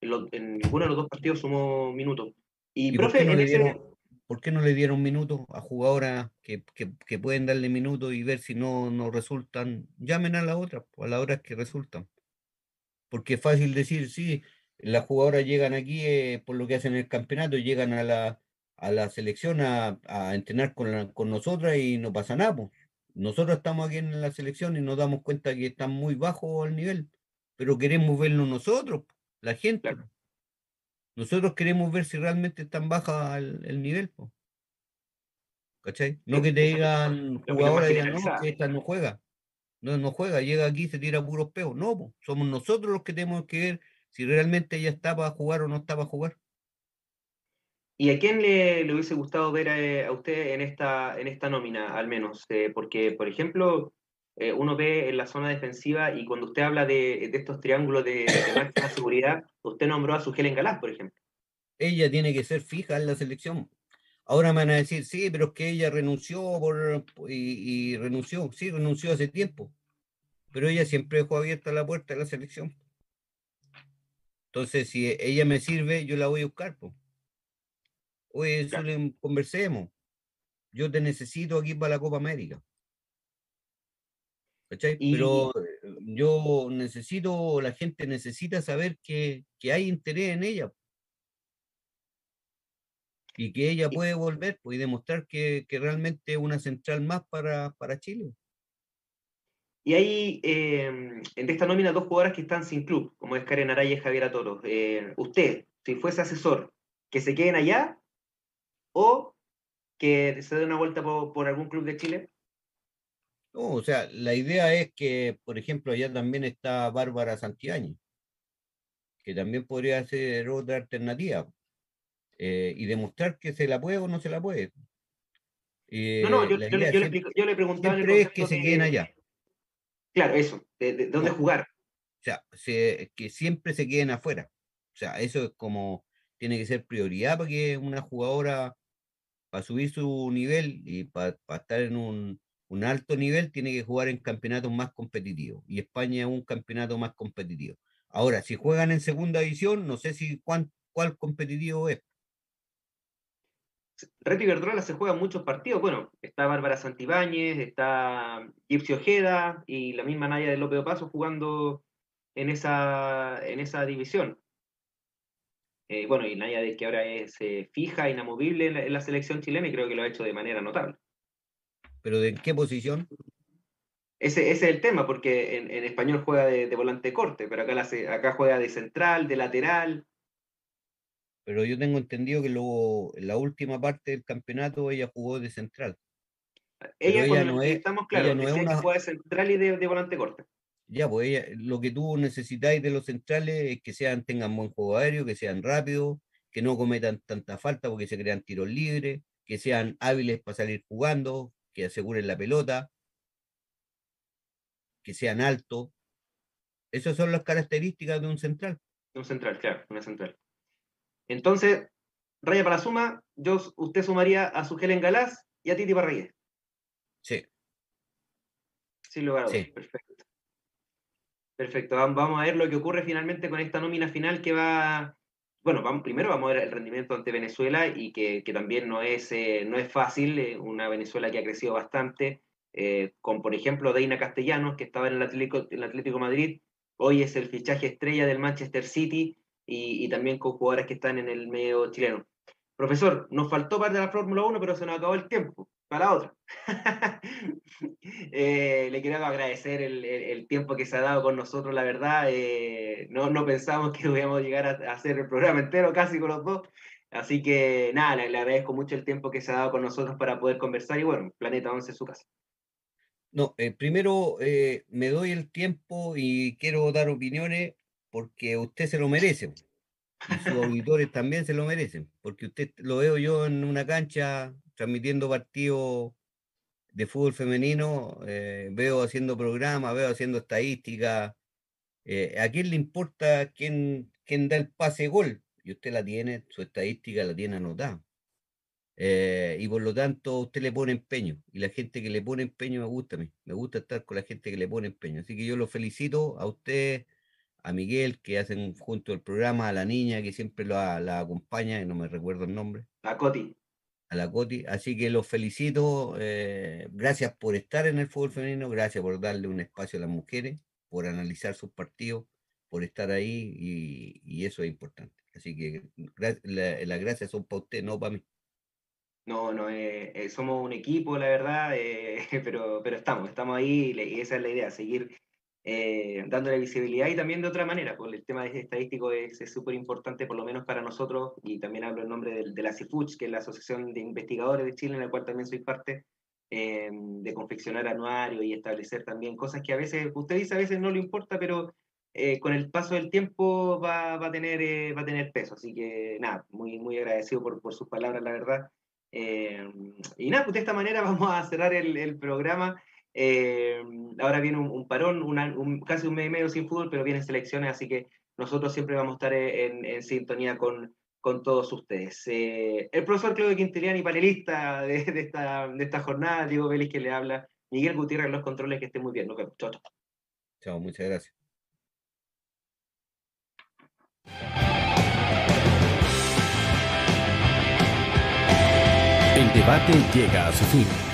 en, ninguno de los dos partidos sumó minutos. Y, profe, no le dieron, ¿por qué no le dieron minutos a jugadoras que, que, pueden darle minutos y ver si no, no resultan? Llamen a la otra, a las horas que resultan. Porque es fácil decir, sí, las jugadoras llegan aquí eh, por lo que hacen en el campeonato, llegan a la, a la selección a, a entrenar con, con nosotras y no pasa nada. Nosotros estamos aquí en la selección y nos damos cuenta que están muy bajos al nivel, pero queremos verlo nosotros, la gente. Nosotros queremos ver si realmente están bajas el, nivel. ¿Cachai? No que te digan jugadores digan, no, que esta no juega. No, no juega, llega aquí y se tira puros peos. No, somos nosotros los que tenemos que ver si realmente ella está para jugar o no está para jugar. ¿Y a quién le, hubiese gustado ver a, usted en esta, en esta nómina, al menos? Eh, porque, por ejemplo, eh, uno ve en la zona defensiva y cuando usted habla de, estos triángulos de, máxima seguridad, usted nombró a su Helen Galás, por ejemplo. Ella tiene que ser fija en la selección. Ahora me van a decir, sí, pero es que ella renunció por, y, y renunció, sí, renunció hace tiempo. Pero ella siempre dejó abierta la puerta de la selección. Entonces, si ella me sirve, yo la voy a buscar. pues. Oye, conversemos. Yo te necesito aquí para la Copa América. ¿Cachai? Pero eh, yo necesito, la gente necesita saber que, hay interés en ella. Y que ella puede volver pues, y demostrar que, realmente es una central más para, para Chile. Y hay em, en esta nómina dos jugadoras que están sin club, como es Karen Araya y Javier Toro. Eh, usted, si fuese asesor, que se queden allá o que se dé una vuelta por, algún club de Chile. No, o sea, la idea es que, por ejemplo, allá también está Bárbara Santiaño, que también podría ser otra alternativa eh, y demostrar que se la puede o no se la puede. no, no, yo, yo, le, yo le preguntaba. es que se queden allá. Claro, eso, de, dónde jugar. O sea, que siempre se queden afuera. O sea, eso es como, tiene que ser prioridad para que una jugadora, para subir su nivel y para, estar en un, alto nivel, tiene que jugar en campeonatos más competitivos. Y España es un campeonato más competitivo. Ahora, si juegan en segunda división, no sé si cuál competitivo es. Reto Iberdrola se juega muchos partidos. Bueno, está Bárbara Santibáñez, está Gipsy Ojeda y la misma Naya de López Paso jugando en esa, en esa división. Eh, bueno, y Naya de que ahora es eh, fija, inamovible en la, selección chilena y creo que lo ha hecho de manera notable. ¿Pero de qué posición? Ese, ese es el tema, porque en, español juega de, volante corte, pero acá, acá juega de central, de lateral. Pero yo tengo entendido que luego, en la última parte del campeonato, ella jugó de central. Ella, no es, estamos claros, no es una... juega de central y de volante corte. Ya, pues lo que tú necesitáis de los centrales es que sean, tengan buen juego aéreo, que sean rápidos, que no cometan tanta falta porque se crean tiros libres, que sean hábiles para salir jugando, que aseguren la pelota, que sean altos. Esas son las características de un central. Un central, claro, una central. Entonces, raya para la suma, yo, usted sumaría a su Helen Galás y a Titi Parragués. Sí. Sin lugar a sí. perfecto. Perfecto, vamos a ver lo que ocurre finalmente con esta nómina final que va, bueno, primero vamos a ver el rendimiento ante Venezuela y que, también no es, eh, no es fácil, eh, una Venezuela que ha crecido bastante, eh, con por ejemplo Deina Castellanos, que estaba en el Atlético, el Atlético Madrid, hoy es el fichaje estrella del Manchester City y, y también con jugadores que están en el medio chileno. Profesor, nos faltó parte de la Fórmula 1, pero se nos acabó el tiempo para la otra. Eh, le quiero agradecer el, tiempo que se ha dado con nosotros, la verdad. Eh, no, no pensamos que hubiéramos llegar a, hacer el programa entero casi con los dos. Así que nada, le, agradezco mucho el tiempo que se ha dado con nosotros para poder conversar y bueno, Planeta 11 es su casa. No, eh, primero me doy el tiempo y quiero dar opiniones porque usted se lo merece. Y sus auditores también se lo merecen, porque usted lo veo yo en una cancha transmitiendo partidos de fútbol femenino, eh, veo haciendo programas, veo haciendo estadísticas. Eh, ¿A quién le importa quién, quién da el pase gol? Y usted la tiene, su estadística la tiene anotada. Eh, y por lo tanto usted le pone empeño. Y la gente que le pone empeño me gusta a mí. Me gusta estar con la gente que le pone empeño. Así que yo lo felicito a usted, a Miguel, que hacen junto al programa, a la niña que siempre la, la acompaña, y no me recuerdo el nombre. A Coti a la Coti. Así que los felicito. Eh, gracias por estar en el fútbol femenino, gracias por darle un espacio a las mujeres, por analizar sus partidos, por estar ahí y, eso es importante. Así que las gracias son para usted, no para mí. No, no, eh, eh, somos un equipo, la verdad, pero, pero estamos, estamos ahí y esa es la idea, seguir eh, dándole visibilidad y también de otra manera, porque el tema estadístico es súper importante, por lo menos para nosotros, y también hablo en nombre de, la CIFUCH, que es la Asociación de Investigadores de Chile, en la cual también soy parte, eh, de confeccionar anuario y establecer también cosas que a veces, usted dice a veces no le importa, pero eh, con el paso del tiempo va, va a, tener, va a tener peso. Así que nada, muy, muy agradecido por, por sus palabras, la verdad. y nada, pues de esta manera vamos a cerrar el, el programa. Eh, ahora viene un, parón, un, casi un mes y medio sin fútbol, pero vienen selecciones, así que nosotros siempre vamos a estar en, sintonía con, con, todos ustedes. Eh, el profesor Claudio Quintiliani, panelista de, esta, de esta jornada, Diego Vélez que le habla, Miguel Gutiérrez los controles, que esté muy bien. Nos vemos. Chao, chao. Chao, muchas gracias. El debate llega a su fin